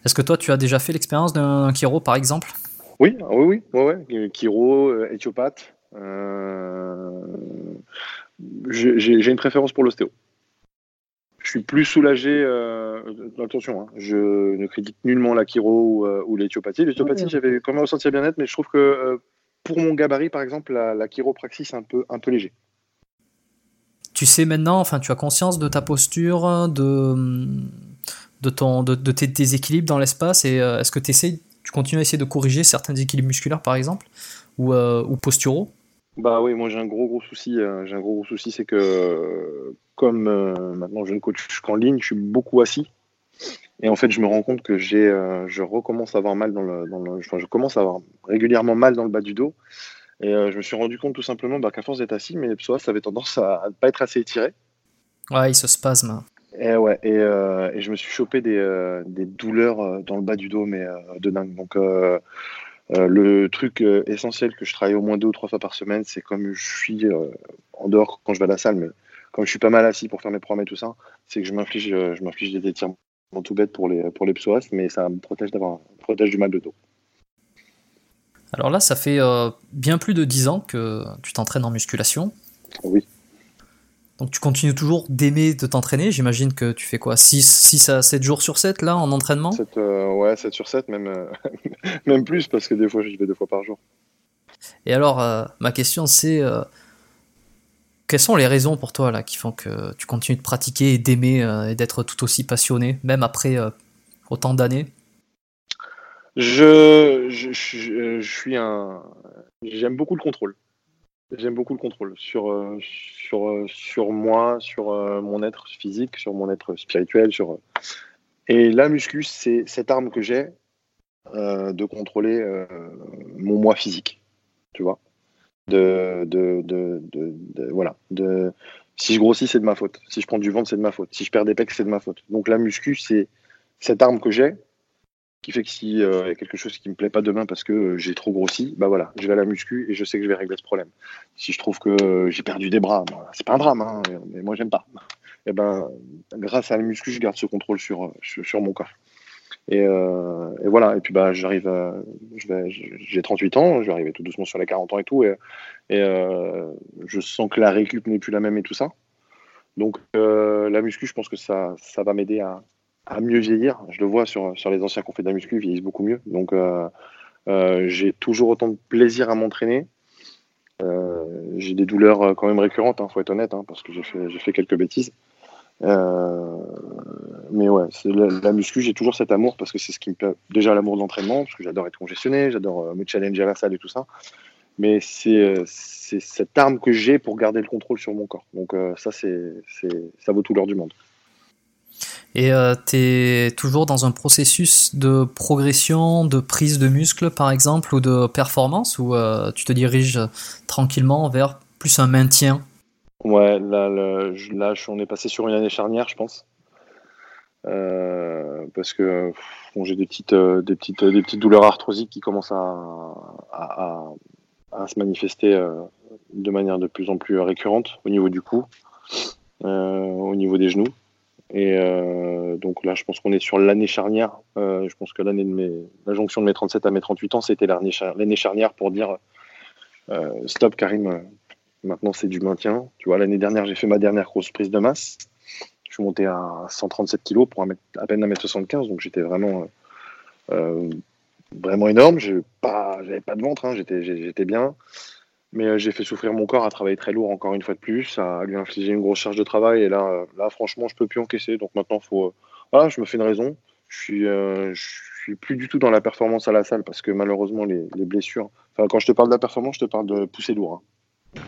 Est-ce que toi, tu as déjà fait l'expérience d'un chiro, par exemple? Oui, ah oui, oui, ouais, ouais. Chiro, euh, éthiopathe. Euh... J'ai une préférence pour l'ostéo. Je suis plus soulagé. Euh, attention, hein, je ne critique nullement la chiro ou, ou l'éthiopathie. L'éthiopathie, j'avais quand même ressenti bien-être, mais je trouve que pour mon gabarit, par exemple, la, chiropraxie, c'est un peu, un peu léger. Tu sais maintenant, enfin, tu as conscience de ta posture, de, de, ton, de, tes déséquilibres dans l'espace, et euh, est-ce que tu tu continues à essayer de corriger certains déséquilibres musculaires, par exemple, ou, euh, ou posturaux? Bah oui, moi j'ai un gros gros souci. Euh, j'ai un gros gros souci, c'est que comme maintenant je ne coach qu'en ligne, je suis beaucoup assis. Et en fait, je me rends compte que j'ai, euh, je recommence à avoir mal dans le, dans le enfin, je commence à avoir régulièrement mal dans le bas du dos. Et euh, je me suis rendu compte tout simplement bah, qu'à force d'être assis, mes psoas avait tendance à ne pas être assez étiré. Ouais, il se spasme. Et ouais, et, euh, et je me suis chopé des, des, douleurs dans le bas du dos, mais de dingue. Donc le truc essentiel que je travaille au moins deux ou trois fois par semaine, c'est comme je suis en dehors quand je vais à la salle, mais comme je suis pas mal assis pour faire mes programmes et tout ça, c'est que je m'inflige, je m'inflige des étirements tout bêtes pour les, pour les psoas, mais ça me protège, d'avoir, protège du mal de dos. Alors là, ça fait bien plus de 10 ans que tu t'entraînes en musculation. Oui. Donc tu continues toujours d'aimer de t'entraîner. J'imagine que tu fais quoi? 6, 6 à 7 jours sur 7 là en entraînement? 7, euh, Ouais, 7 sur 7, même, euh, [LAUGHS] même plus parce que des fois j'y vais deux fois par jour. Et alors, euh, ma question c'est quelles sont les raisons pour toi là qui font que tu continues de pratiquer et d'aimer et d'être tout aussi passionné, même après autant d'années? Je, je, je, je, suis un. J'aime beaucoup le contrôle. J'aime beaucoup le contrôle sur, euh, sur, euh, sur moi, sur euh, mon être physique, sur mon être spirituel. Sur... Et la muscu, c'est cette arme que j'ai de contrôler mon moi physique. Tu vois de, de, de, voilà. De, si je grossis, c'est de ma faute. Si je prends du ventre, c'est de ma faute. Si je perds des pecs, c'est de ma faute. Donc la muscu, c'est cette arme que j'ai qui fait que si euh, y a quelque chose qui me plaît pas demain parce que euh, j'ai trop grossi, bah voilà, je vais à la muscu et je sais que je vais régler ce problème. Si je trouve que euh, j'ai perdu des bras, bah, c'est pas un drame, hein, mais moi j'aime pas. Et eh ben, grâce à la muscu, je garde ce contrôle sur, sur, mon corps. Et, et, voilà, et puis bah j'arrive, j'ai 38 ans, je vais arriver tout doucement sur les 40 ans et tout, et, et je sens que la récup n'est plus la même et tout ça. Donc la muscu, je pense que ça, ça va m'aider à, à mieux vieillir. Je le vois sur, sur les anciens qu'on fait de la muscu, ils vieillissent beaucoup mieux. Donc, euh, euh, j'ai toujours autant de plaisir à m'entraîner. Euh, j'ai des douleurs quand même récurrentes, il hein, faut être honnête, hein, parce que j'ai fait, quelques bêtises. mais ouais, la, la, muscu, j'ai toujours cet amour parce que c'est ce qui me plaît. Déjà l'amour de l'entraînement, parce que j'adore être congestionné, j'adore me challenger à la salle et tout ça. Mais c'est cette arme que j'ai pour garder le contrôle sur mon corps. Donc ça, c'est ça vaut tout l'heure du monde. Et euh, tu es toujours dans un processus de progression, de prise de muscle par exemple, ou de performance, ou euh, tu te diriges tranquillement vers plus un maintien? Ouais, là, là, on est passé sur une année charnière, je pense. Euh, parce que j'ai des petites, des, petites, des petites douleurs arthrosiques qui commencent à se manifester de manière de plus en plus récurrente au niveau du cou, au niveau des genoux. Et euh, donc là, je pense qu'on est sur l'année charnière. Euh, je pense que l'année de mes, la jonction de mes 37 à mes 38 ans, c'était l'année charnière pour dire euh, stop, Karim. Maintenant, c'est du maintien. Tu vois, l'année dernière, j'ai fait ma dernière grosse prise de masse. Je suis monté à 137 kg pour à peine 1m75, donc j'étais vraiment, vraiment énorme. Je n'avais pas de ventre, hein. j'étais bien. Mais euh, j'ai fait souffrir mon corps à travailler très lourd encore une fois de plus, à lui infliger une grosse charge de travail. Et là, euh, là franchement, je peux plus encaisser. Donc maintenant, faut, euh, voilà, je me fais une raison. Je suis, je suis plus du tout dans la performance à la salle parce que malheureusement, les, blessures. Enfin, quand je te parle de la performance, je te parle de pousser lourd. Hein.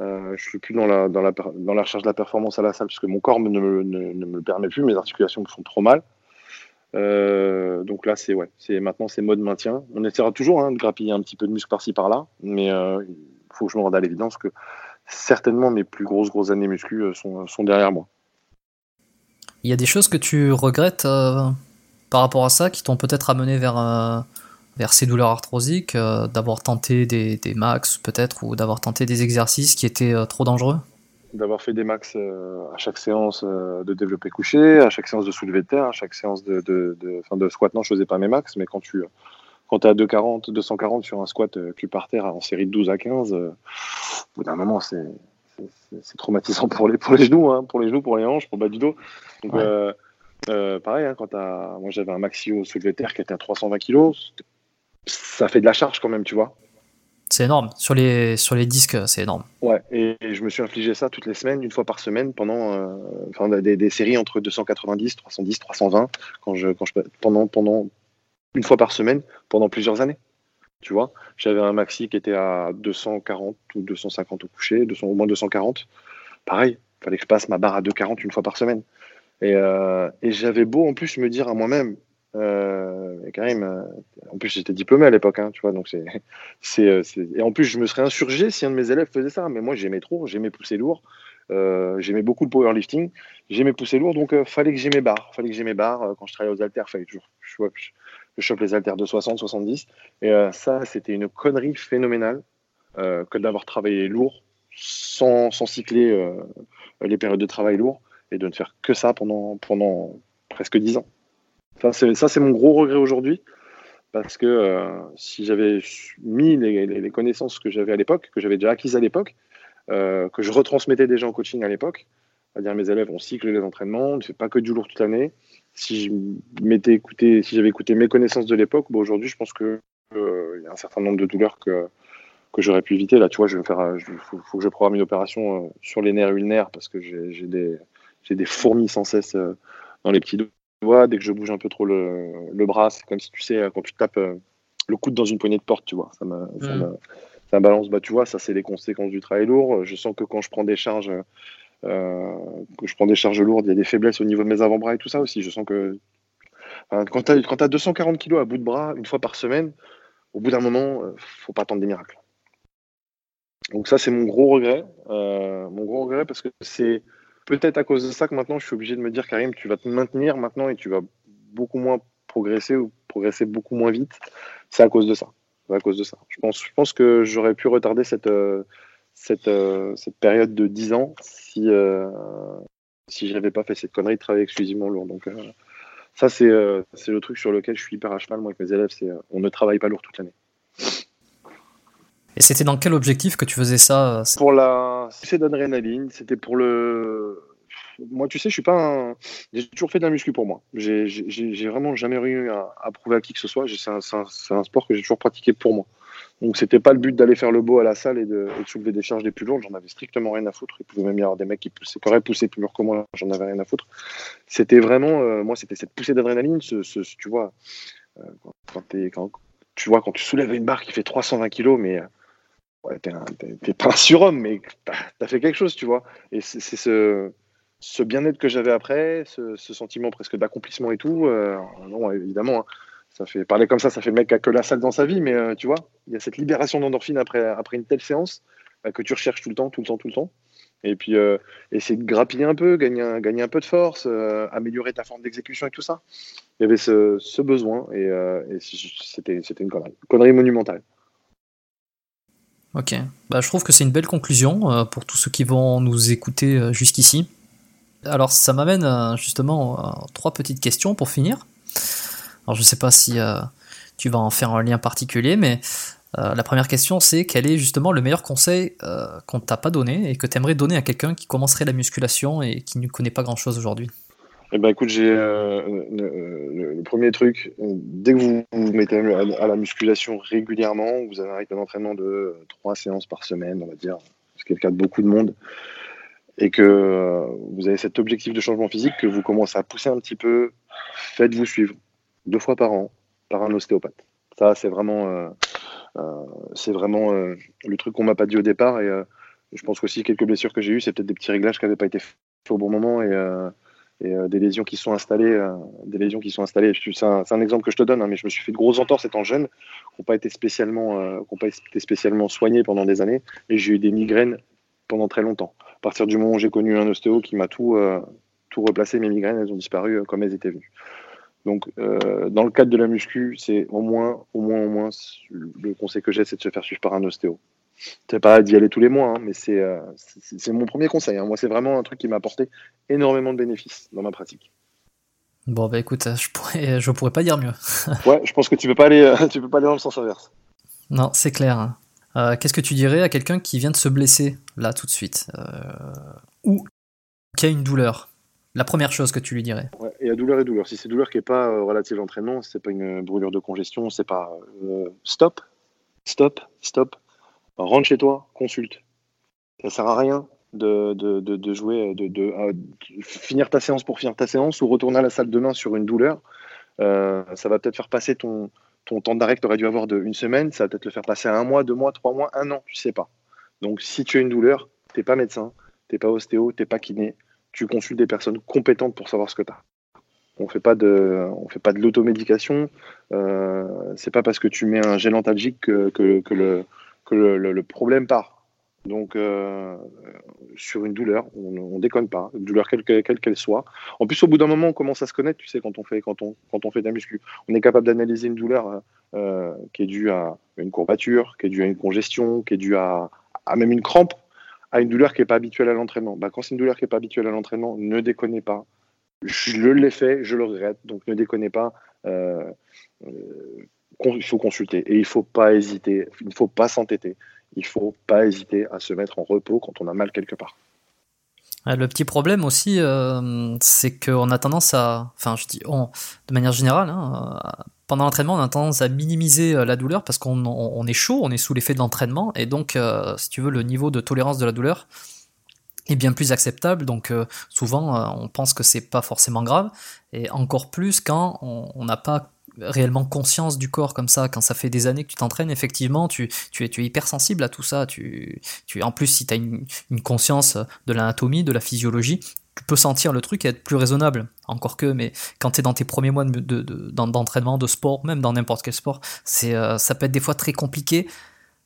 Euh, je suis plus dans la, dans, la, dans la recherche de la performance à la salle parce que mon corps ne, me, ne, me le permet plus, mes articulations me font trop mal. donc là, c'est ouais, c'est maintenant c'est mode maintien. On essaiera toujours hein, de grappiller un petit peu de muscle par-ci par-là, mais faut que je me rende à l'évidence que certainement mes plus grosses grosses années muscu euh, sont, sont derrière moi. Il y a des choses que tu regrettes euh, par rapport à ça qui t'ont peut-être amené vers, euh, vers ces douleurs arthrosiques, d'avoir tenté des, des max peut-être ou d'avoir tenté des exercices qui étaient trop dangereux? D'avoir fait des max à chaque séance de développé couché, à chaque séance de soulevé de terre, à chaque séance de, de, de, de squat. Non, je faisais pas mes max, mais quand tu quand tu à 240, 240 sur un squat euh, cul par terre en série de 12 à 15, euh, au bout d'un moment, c'est traumatisant pour les, pour les genoux, hein, pour les genoux, pour les hanches, pour le bas du dos. Donc, euh, pareil, hein, quand as, moi j'avais un maxi au soulevé terre qui était à 320 kg, ça fait de la charge quand même, tu vois. C'est énorme. Sur les, sur les disques, c'est énorme. Ouais, et, je me suis infligé ça toutes les semaines, une fois par semaine, pendant enfin, des, des, séries entre 290, 310, 320, quand je, quand je, pendant, pendant, une fois par semaine pendant plusieurs années. Tu vois, j'avais un maxi qui était à 240 ou 250 au coucher, 200, au moins 240. Pareil, il fallait que je passe ma barre à 240 une fois par semaine. Et, euh, et j'avais beau en plus me dire à moi-même, euh, Karim, euh, en plus j'étais diplômé à l'époque, hein, tu vois, donc c'est, [LAUGHS] c'est, euh, et en plus je me serais insurgé si un de mes élèves faisait ça, mais moi j'aimais trop, j'aimais pousser lourd, euh, j'aimais beaucoup le powerlifting, j'aimais pousser lourd, donc fallait que j'ai mes barres, fallait que j'ai mes barres quand je travaillais aux haltères, fallait toujours, chope les haltères de 60, 70. Et ça, c'était une connerie phénoménale que d'avoir travaillé lourd sans, sans cycler les périodes de travail lourd et de ne faire que ça pendant, pendant presque 10 ans. Ça, c'est mon gros regret aujourd'hui parce que euh, si j'avais mis les, connaissances que j'avais à l'époque, que j'avais déjà acquises à l'époque, euh, que je retransmettais déjà en coaching à l'époque, c'est-à-dire mes élèves, on cycle les entraînements, on ne fait pas que du lourd toute l'année. Si je écouté, si j'avais écouté mes connaissances de l'époque, bon, aujourd'hui, je pense que euh, y a un certain nombre de douleurs que, que j'aurais pu éviter. Là, tu vois, je vais faire, il faut, que je programme une opération sur les nerfs ulnaires parce que j'ai des, des fourmis sans cesse dans les petits doigts. Dès que je bouge un peu trop le, le bras, c'est comme si tu sais, quand tu tapes euh, le coude dans une poignée de porte, tu vois. Ça me, ça mm. balance. Bah, tu vois, ça, c'est les conséquences du travail lourd. Je sens que quand je prends des charges, euh, que je prends des charges lourdes, il y a des faiblesses au niveau de mes avant-bras et tout ça aussi. Je sens que quand tu as, as, 240 kilos à bout de bras une fois par semaine, au bout d'un moment, euh, faut pas attendre des miracles. Donc ça, c'est mon gros regret. mon gros regret parce que c'est peut-être à cause de ça que maintenant je suis obligé de me dire Karim, tu vas te maintenir maintenant et tu vas beaucoup moins progresser ou progresser beaucoup moins vite. C'est à cause de ça. à cause de ça. Je pense, je pense que j'aurais pu retarder cette, euh, cette, euh, cette période de 10 ans si, euh, si je n'avais pas fait cette connerie de travailler exclusivement lourd. Donc ça, c'est le truc sur lequel je suis hyper à cheval, moi, avec mes élèves, c'est on ne travaille pas lourd toute l'année. Et c'était dans quel objectif que tu faisais ça euh, Pour la c'est d'adrénaline, c'était pour le. Moi, tu sais, je suis pas un. J'ai toujours fait de la muscu pour moi. J'ai vraiment jamais eu à, à, prouver à qui que ce soit. C'est un, un, sport que j'ai toujours pratiqué pour moi. Donc, c'était pas le but d'aller faire le beau à la salle et de, soulever des charges les plus lourdes. J'en avais strictement rien à foutre. Il pouvait même y avoir des mecs qui, poussaient, qui auraient plus lourd que moi. J'en avais rien à foutre. C'était vraiment. Euh, moi, c'était cette poussée d'adrénaline. Ce, tu vois, euh, quand, quand, tu vois, quand tu soulèves une barre qui fait 320 kg, mais ouais, t'es pas un surhomme, mais t'as as fait quelque chose, tu vois. Et c'est ce, ce bien-être que j'avais après, ce, sentiment presque d'accomplissement et tout. Euh, non, évidemment, hein, ça fait parler comme ça, ça fait mec a que la salle dans sa vie, mais euh, tu vois, il y a cette libération d'endorphine après, après une telle séance bah, que tu recherches tout le temps, tout le temps, tout le temps. Et puis, euh, essayer de grappiller un peu, gagner un, gagner un peu de force, améliorer ta forme d'exécution et tout ça. Il y avait ce, besoin et, c'était une connerie, monumentale. Ok, bah, je trouve que c'est une belle conclusion euh, pour tous ceux qui vont nous écouter euh, jusqu'ici. Alors ça m'amène euh, justement à trois petites questions pour finir. Alors je sais pas si tu vas en faire un lien particulier, mais la première question c'est quel est justement le meilleur conseil qu'on t'a pas donné et que tu aimerais donner à quelqu'un qui commencerait la musculation et qui ne connaît pas grand chose aujourd'hui? Eh ben écoute, j'ai euh, le, premier truc, dès que vous vous mettez à, la musculation régulièrement, vous avez un rythme d'entraînement de trois séances par semaine, on va dire, ce qui est le cas de beaucoup de monde, et que euh, vous avez cet objectif de changement physique, que vous commencez à pousser un petit peu, faites-vous suivre deux fois par an par un ostéopathe. Ça, c'est vraiment, euh, c'est vraiment le truc qu'on m'a pas dit au départ, et je pense qu'aussi quelques blessures que j'ai eues, c'est peut-être des petits réglages qui n'avaient pas été faits au bon moment, et euh, des lésions qui sont installées. Euh, des lésions qui sont installées. C'est un, un, exemple que je te donne, hein, mais je me suis fait de grosses entorses étant jeune, qui n'ont pas été spécialement, euh, pas été spécialement soignées pendant des années, et j'ai eu des migraines pendant très longtemps. À partir du moment où j'ai connu un ostéo qui m'a tout, tout replacé, mes migraines, elles ont disparu comme elles étaient venues. Donc, dans le cadre de la muscu, c'est au moins, au moins, au moins, le conseil que j'ai, c'est de se faire suivre par un ostéo. C'est pas d'y aller tous les mois, hein, mais euh, c'est mon premier conseil. Hein. Moi, c'est vraiment un truc qui m'a apporté énormément de bénéfices dans ma pratique. Bon, bah écoute, je pourrais, je pourrais pas dire mieux. [LAUGHS] ouais, je pense que tu peux pas aller, tu peux pas aller dans le sens inverse. Non, c'est clair. Euh, qu'est-ce que tu dirais à quelqu'un qui vient de se blesser là tout de suite euh, ou qui a une douleur? La première chose que tu lui dirais. Ouais, y a douleur et douleur. Si c'est douleur qui n'est pas relative à l'entraînement, c'est pas une brûlure de congestion, c'est pas stop, stop, stop rentre chez toi, consulte. Ça sert à rien de, de, de, jouer, de, finir ta séance pour finir ta séance ou retourner à la salle demain sur une douleur. Euh, ça va peut-être faire passer ton, ton temps d'arrêt que tu aurais dû avoir de une semaine, ça va peut-être le faire passer à un mois, deux mois, trois mois, un an, tu sais pas. Donc si tu as une douleur, t'es pas médecin, t'es pas ostéo, t'es pas kiné, tu consultes des personnes compétentes pour savoir ce que tu as. On fait pas de, on fait pas de l'automédication. Euh, c'est pas parce que tu mets un gel antalgique que, le, que le, problème part. Donc, euh, sur une douleur, on, on déconne pas, une douleur quelle qu'elle qu'elle soit. En plus, au bout d'un moment, on commence à se connaître, tu sais, quand on fait, quand on, quand on fait de muscu. On est capable d'analyser une douleur euh, qui est due à une courbature, qui est due à une congestion, qui est due à, à même une crampe, à une douleur qui n'est pas habituelle à l'entraînement. Bah, quand c'est une douleur qui n'est pas habituelle à l'entraînement, ne déconnez pas. Je l'ai fait, je le regrette, donc ne déconnez pas. Euh, euh, il faut consulter et il ne faut pas hésiter, il ne faut pas s'entêter, il ne faut pas hésiter à se mettre en repos quand on a mal quelque part. Le petit problème aussi, euh, c'est qu'on a tendance à, enfin je dis de manière générale, hein, pendant l'entraînement, on a tendance à minimiser la douleur parce qu'on on est chaud, on est sous l'effet de l'entraînement, et donc, euh, si tu veux, le niveau de tolérance de la douleur est bien plus acceptable. Donc, euh, souvent, euh, on pense que c'est pas forcément grave, et encore plus quand on n'a pas réellement conscience du corps comme ça, quand ça fait des années que tu t'entraînes, effectivement, tu, es, tu hypersensible à tout ça. Tu, en plus, si tu as une, conscience de l'anatomie, de la physiologie, tu peux sentir le truc et être plus raisonnable. Encore que, mais quand tu es dans tes premiers mois d'entraînement, de, de, sport, même dans n'importe quel sport, euh, ça peut être des fois très compliqué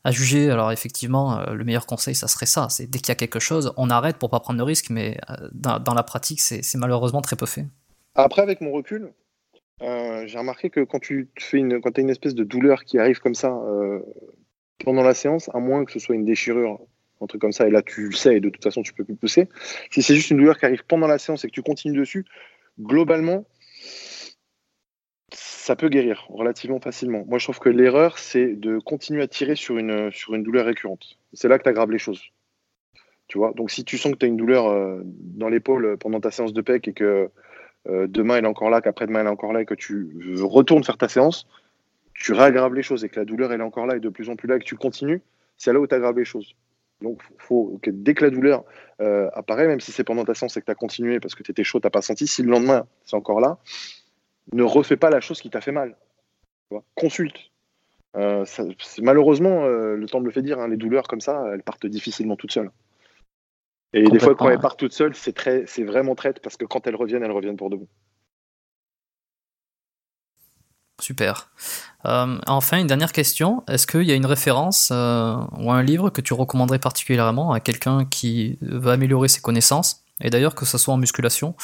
à juger. Alors effectivement, euh, le meilleur conseil, ça serait ça. C'est dès qu'il y a quelque chose, on arrête pour pas prendre de risque, mais euh, dans, la pratique, c'est malheureusement très peu fait. Après, avec mon recul, j'ai remarqué que quand tu fais une, quand as une espèce de douleur qui arrive comme ça pendant la séance, à moins que ce soit une déchirure, un truc comme ça, et là tu le sais et de toute façon tu peux plus pousser. Si c'est juste une douleur qui arrive pendant la séance et que tu continues dessus, globalement, ça peut guérir relativement facilement. Moi, je trouve que l'erreur, c'est de continuer à tirer sur une, sur une douleur récurrente. C'est là que tu aggraves les choses. Tu vois? Donc, si tu sens que tu as une douleur euh, dans l'épaule pendant ta séance de PEC et que euh, demain elle est encore là, qu'après-demain elle est encore là et que tu retournes faire ta séance, tu réaggraves les choses et que la douleur elle est encore là et de plus en plus là et que tu continues, c'est là où tu aggraves les choses. Donc, faut que dès que la douleur euh, apparaît, même si c'est pendant ta séance et que tu as continué parce que tu étais chaud, tu pas senti, si le lendemain c'est encore là, ne refais pas la chose qui t'a fait mal. Consulte. Euh, ça, malheureusement, euh, le temps me le fait dire, hein, les douleurs comme ça, elles partent difficilement toutes seules. Et des fois, quand elles partent toutes seules, c'est très, c'est vraiment traite parce que quand elles reviennent, elles reviennent pour de bon. Super. Euh, enfin, une dernière question. Est-ce qu'il y a une référence euh, ou un livre que tu recommanderais particulièrement à quelqu'un qui veut améliorer ses connaissances? Et d'ailleurs, que ce soit en musculation,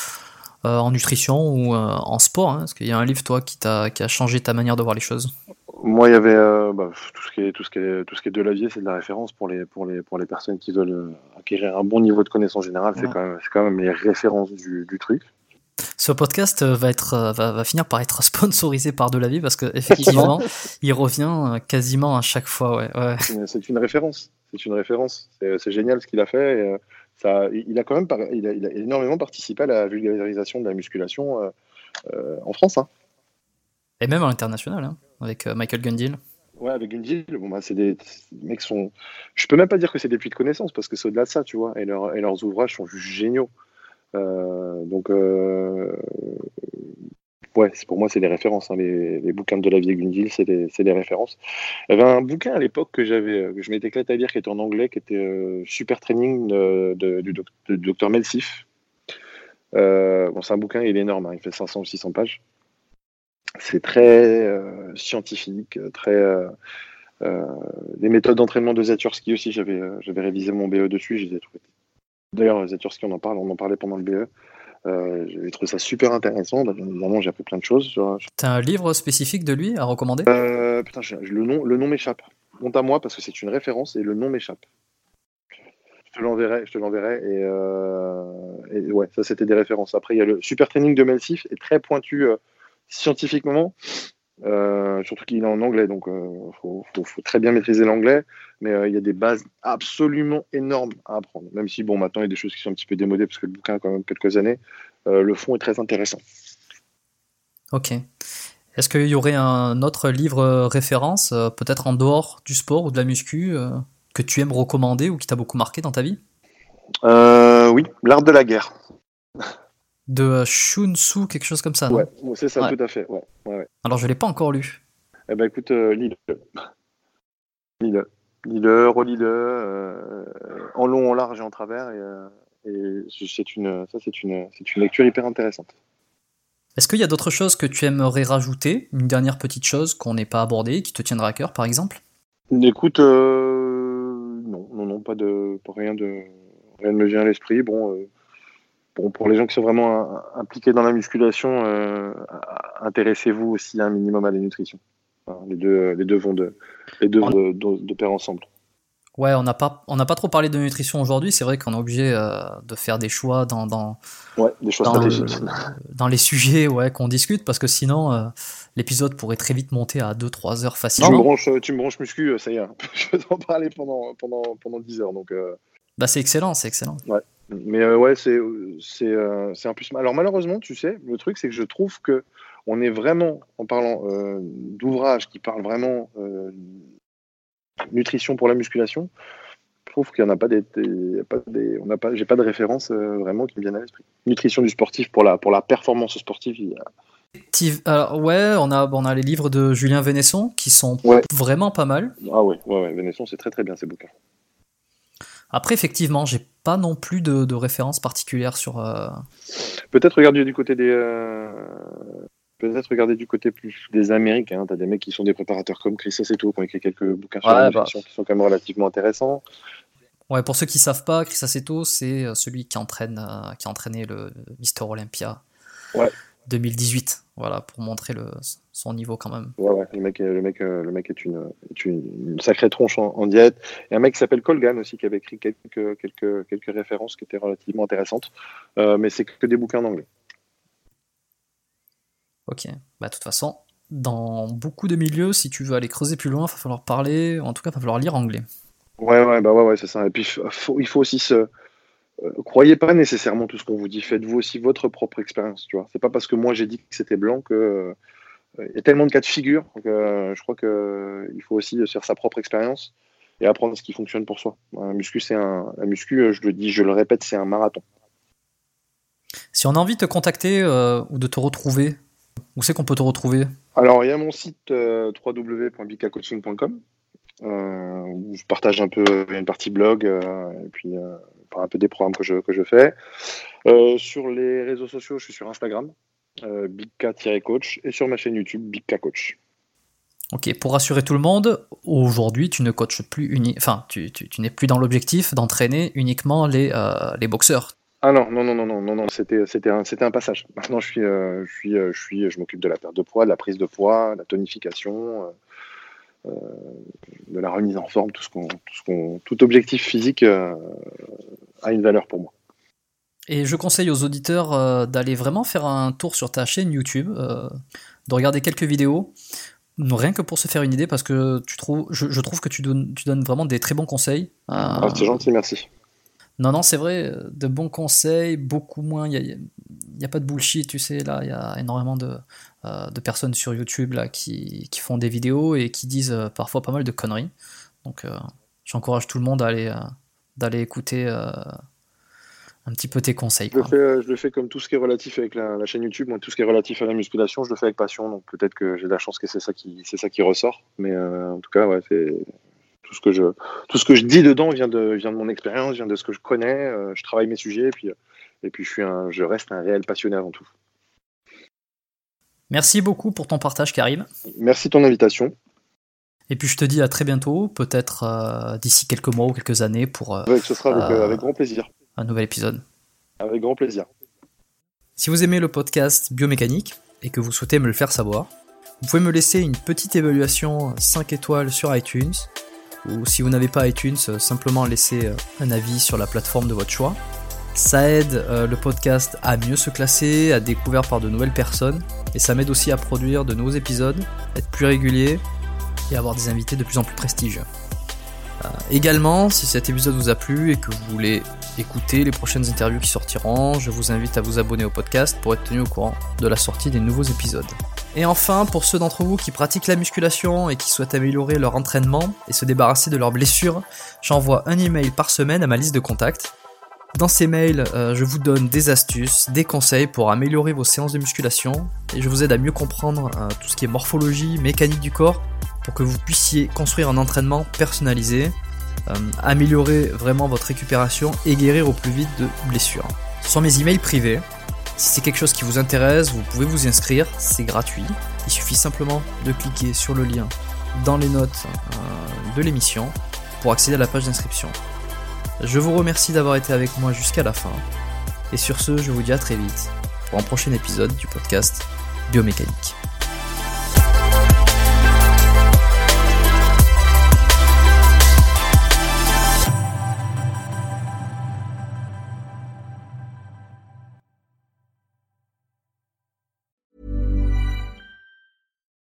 euh, en nutrition ou en sport hein Est-ce qu'il y a un livre, toi, qui, t'a, qui a changé ta manière de voir les choses? Moi, il y avait bah, tout ce qui est tout ce qui est tout ce qui est de la vie, c'est de la référence pour les pour les pour les personnes qui veulent acquérir un bon niveau de connaissance générale. C'est quand même c'est quand même les références du, du truc. Ce podcast va être va, va, finir par être [LAUGHS] sponsorisé par de la vie parce que effectivement, [LAUGHS] il revient quasiment à chaque fois. Ouais, ouais. C'est une référence. C'est une référence. C'est génial ce qu'il a fait. Et, ça, il a quand même il a, il a, énormément participé à la vulgarisation de la musculation euh, euh, en France. Hein. Et même à l'international. Hein avec euh, Michael Gundil. Ouais, avec Gundil, bon, bah, c'est des, des, mecs sont. Je peux même pas dire que c'est des puits de connaissances parce que c'est au-delà de ça, tu vois. Et, leur, et, leurs ouvrages sont juste géniaux. Euh, donc, euh... ouais, pour moi, c'est des références. Hein. Les, bouquins de la vie Gundil, c'est des, des, références. Il y avait un bouquin à l'époque que j'avais, euh, je m'étais éclaté à lire, qui était en anglais, qui était Super Training de, du docteur Melsif. Euh, bon, c'est un bouquin, il est énorme, hein. il fait 500 ou 600 pages c'est très scientifique, très. Les méthodes d'entraînement de Zaturski aussi, j'avais révisé mon BE dessus, je les ai trouvées. D'ailleurs, Zaturski, on en parle, on en parlait pendant le BE. Euh, j'ai trouvé ça super intéressant. Bah, bien évidemment, j'ai appris plein de choses. T'as un livre spécifique de lui à recommander? Euh, Putain, le nom, le nom m'échappe. Monte à moi parce que c'est une référence et le nom m'échappe. Je te l'enverrai, je te l'enverrai et, euh, et, ouais, ça c'était des références. Après, il y a le super training de Melsif, est très pointu scientifiquement, euh, surtout qu'il est en anglais, donc il euh, faut, faut, faut, très bien maîtriser l'anglais, mais euh, il y a des bases absolument énormes à apprendre, même si bon maintenant il y a des choses qui sont un petit peu démodées parce que le bouquin a quand même quelques années, euh, le fond est très intéressant. Ok. Est-ce qu'il y aurait un autre livre référence, peut-être en dehors du sport ou de la muscu, que tu aimes recommander ou qui t'a beaucoup marqué dans ta vie? Oui, L'art de la guerre de Shun Tzu, quelque chose comme ça. Ouais, c'est ça, ouais. tout à fait. Ouais, ouais, Alors je l'ai pas encore lu. Eh ben écoute, euh, lis-le. Lis-le. Lis-le, relis-le, euh, en long, en large et en travers. Et, euh, et c'est une, ça, c'est une, c'est une lecture hyper intéressante. Est-ce qu'il y a d'autres choses que tu aimerais rajouter? Une dernière petite chose qu'on n'ait pas abordée, qui te tiendra à cœur, par exemple? Écoute, euh, non, non, non, pas de, pas rien de, rien ne me vient à l'esprit. Bon, euh, bon, pour les gens qui sont vraiment euh, impliqués dans la musculation, euh, intéressez-vous aussi un minimum à la nutrition. Les deux, les deux vont de, les deux vont de, de, de pair ensemble. Ouais, on n'a pas, on n'a pas trop parlé de nutrition aujourd'hui. C'est vrai qu'on est obligé euh, de faire des choix dans, dans, Ouais, des choix dans, le- stratégiques. dans les sujets ouais, qu'on discute parce que sinon euh, l'épisode pourrait très vite monter à 2-3 heures facilement. tu me branches muscu, euh, ça y est. [LAUGHS] Je peux t'en parler pendant, pendant, pendant 10 heures. Donc, euh, Bah, c'est excellent, c'est excellent. Mais euh, ouais, c'est c'est euh, c'est un plus. Alors malheureusement, tu sais, le truc c'est que je trouve que on est vraiment en parlant euh, d'ouvrages qui parlent vraiment euh, nutrition pour la musculation. Je trouve qu'il n'y en a pas des, pas des on n'a pas, j'ai pas de référence euh, vraiment qui me viennent à l'esprit. Nutrition du sportif pour la pour la performance sportive. il y a- Tiv- Alors, ouais, on a, on a les livres de Julien Vénesson qui sont Ouais. vraiment pas mal. Ah ouais, ouais, ouais. Vénesson, c'est très très bien ces bouquins. Après, effectivement, j'ai pas non plus de, de référence particulière sur. euh, Peut-être regarder du côté des. euh, Peut-être regarder du côté plus des Américains. T'as des mecs qui sont des préparateurs comme Chris Aceto qui ont écrit quelques bouquins sur Ouais, la bah. qui sont quand même relativement intéressants. Ouais, pour ceux qui savent pas, Chris Aceto, c'est euh, celui qui entraîne, euh, qui a entraîné le Mister Olympia Ouais. 2018. Voilà, pour montrer le, son niveau quand même. Ouais, ouais, le mec, est- le mec, euh, le mec est une, est une, une sacrée tronche en, en diète. Et un mec qui s'appelle Colgan aussi, qui avait écrit quelques, quelques, quelques références qui étaient relativement intéressantes. Euh, mais c'est que des bouquins en anglais. Ok. Bah, de toute façon, dans beaucoup de milieux, si tu veux aller creuser plus loin, il va falloir parler, en tout cas, il va falloir lire anglais. Ouais, ouais, bah ouais, ouais c'est ça. Et puis, faut- il faut aussi se. Euh, croyez pas nécessairement tout ce qu'on vous dit. Faites-vous aussi votre propre expérience, tu vois. C'est pas parce que moi j'ai dit que c'était blanc que. euh, Il y a tellement de cas de figure que euh, je crois que il faut aussi faire sa propre expérience et apprendre ce qui fonctionne pour soi. Un muscu, c'est un, un muscu, je le dis, je le répète, c'est un marathon. Si on a envie de te contacter ou de te retrouver, où c'est qu'on peut te retrouver? Alors, il y a mon site www.bikacoaching.com euh, où je partage un peu une partie blog euh, et puis euh, un peu des programmes que je, que je fais. Euh, sur les réseaux sociaux, je suis sur Instagram, euh, bigka-coach, et sur ma chaîne YouTube, Bigka Coach. Ok, pour rassurer tout le monde, aujourd'hui, tu ne coaches plus uni... enfin, tu, tu- tu n'es plus dans l'objectif d'entraîner uniquement les, euh, les boxeurs. Ah non, non, non, non, non, non, non, c'était, c'était un, c'était un passage. Maintenant, je suis, euh, je suis, je suis, je m'occupe de la perte de poids, de la prise de poids, de la tonification, de la remise en forme, tout ce qu'on, tout ce qu'on, tout objectif physique euh, a une valeur pour moi. Et je conseille aux auditeurs euh, d'aller vraiment faire un tour sur ta chaîne YouTube, euh, de regarder quelques vidéos, rien que pour se faire une idée, parce que tu trouves, je, je trouve que tu donnes, tu donnes vraiment des très bons conseils. Euh, Ah, c'est gentil, merci. Non, non, c'est vrai, euh, de bons conseils, beaucoup moins. Il n'y a, y a pas de bullshit, tu sais. Là, il y a énormément de, euh, de personnes sur YouTube là, qui, qui font des vidéos et qui disent euh, parfois pas mal de conneries. Donc, euh, j'encourage tout le monde à aller, euh, d'aller écouter euh, un petit peu tes conseils. Je le, fais, euh, je le fais comme tout ce qui est relatif avec la, la chaîne YouTube, moi, tout ce qui est relatif à la musculation, je le fais avec passion, donc peut-être que j'ai de la chance que c'est ça qui, c'est ça qui ressort. Mais euh, en tout cas, ouais, c'est tout ce que je, tout ce que je dis dedans vient de, vient de mon expérience, vient de ce que je connais. euh, je travaille mes sujets, et puis, euh, et puis je suis un, je reste un réel passionné avant tout. Merci beaucoup pour ton partage, Karim. Merci de ton invitation. Et puis, je te dis à très bientôt, peut-être euh, d'ici quelques mois ou quelques années pour euh, ce sera avec, Euh, avec grand plaisir. un nouvel épisode. Avec grand plaisir. Si vous aimez le podcast Biomécanique et que vous souhaitez me le faire savoir, vous pouvez me laisser une petite évaluation 5 étoiles sur iTunes, ou si vous n'avez pas iTunes, simplement laisser un avis sur la plateforme de votre choix. Ça aide euh, le podcast à mieux se classer, à être découvert par de nouvelles personnes, et ça m'aide aussi à produire de nouveaux épisodes, être plus régulier et avoir des invités de plus en plus prestigieux. Euh, également, si cet épisode vous a plu et que vous voulez écouter les prochaines interviews qui sortiront, je vous invite à vous abonner au podcast pour être tenu au courant de la sortie des nouveaux épisodes. Et enfin, pour ceux d'entre vous qui pratiquent la musculation et qui souhaitent améliorer leur entraînement et se débarrasser de leurs blessures, j'envoie un email par semaine à ma liste de contacts. Dans ces mails, euh, je vous donne des astuces, des conseils pour améliorer vos séances de musculation et je vous aide à mieux comprendre euh, tout ce qui est morphologie, mécanique du corps pour que vous puissiez construire un entraînement personnalisé, euh, améliorer vraiment votre récupération et guérir au plus vite de blessures. Ce sont mes emails privés. Si c'est quelque chose qui vous intéresse, vous pouvez vous inscrire, c'est gratuit. Il suffit simplement de cliquer sur le lien dans les notes de l'émission pour accéder à la page d'inscription. Je vous remercie d'avoir été avec moi jusqu'à la fin. Et sur ce, je vous dis à très vite pour un prochain épisode du podcast Biomécanique.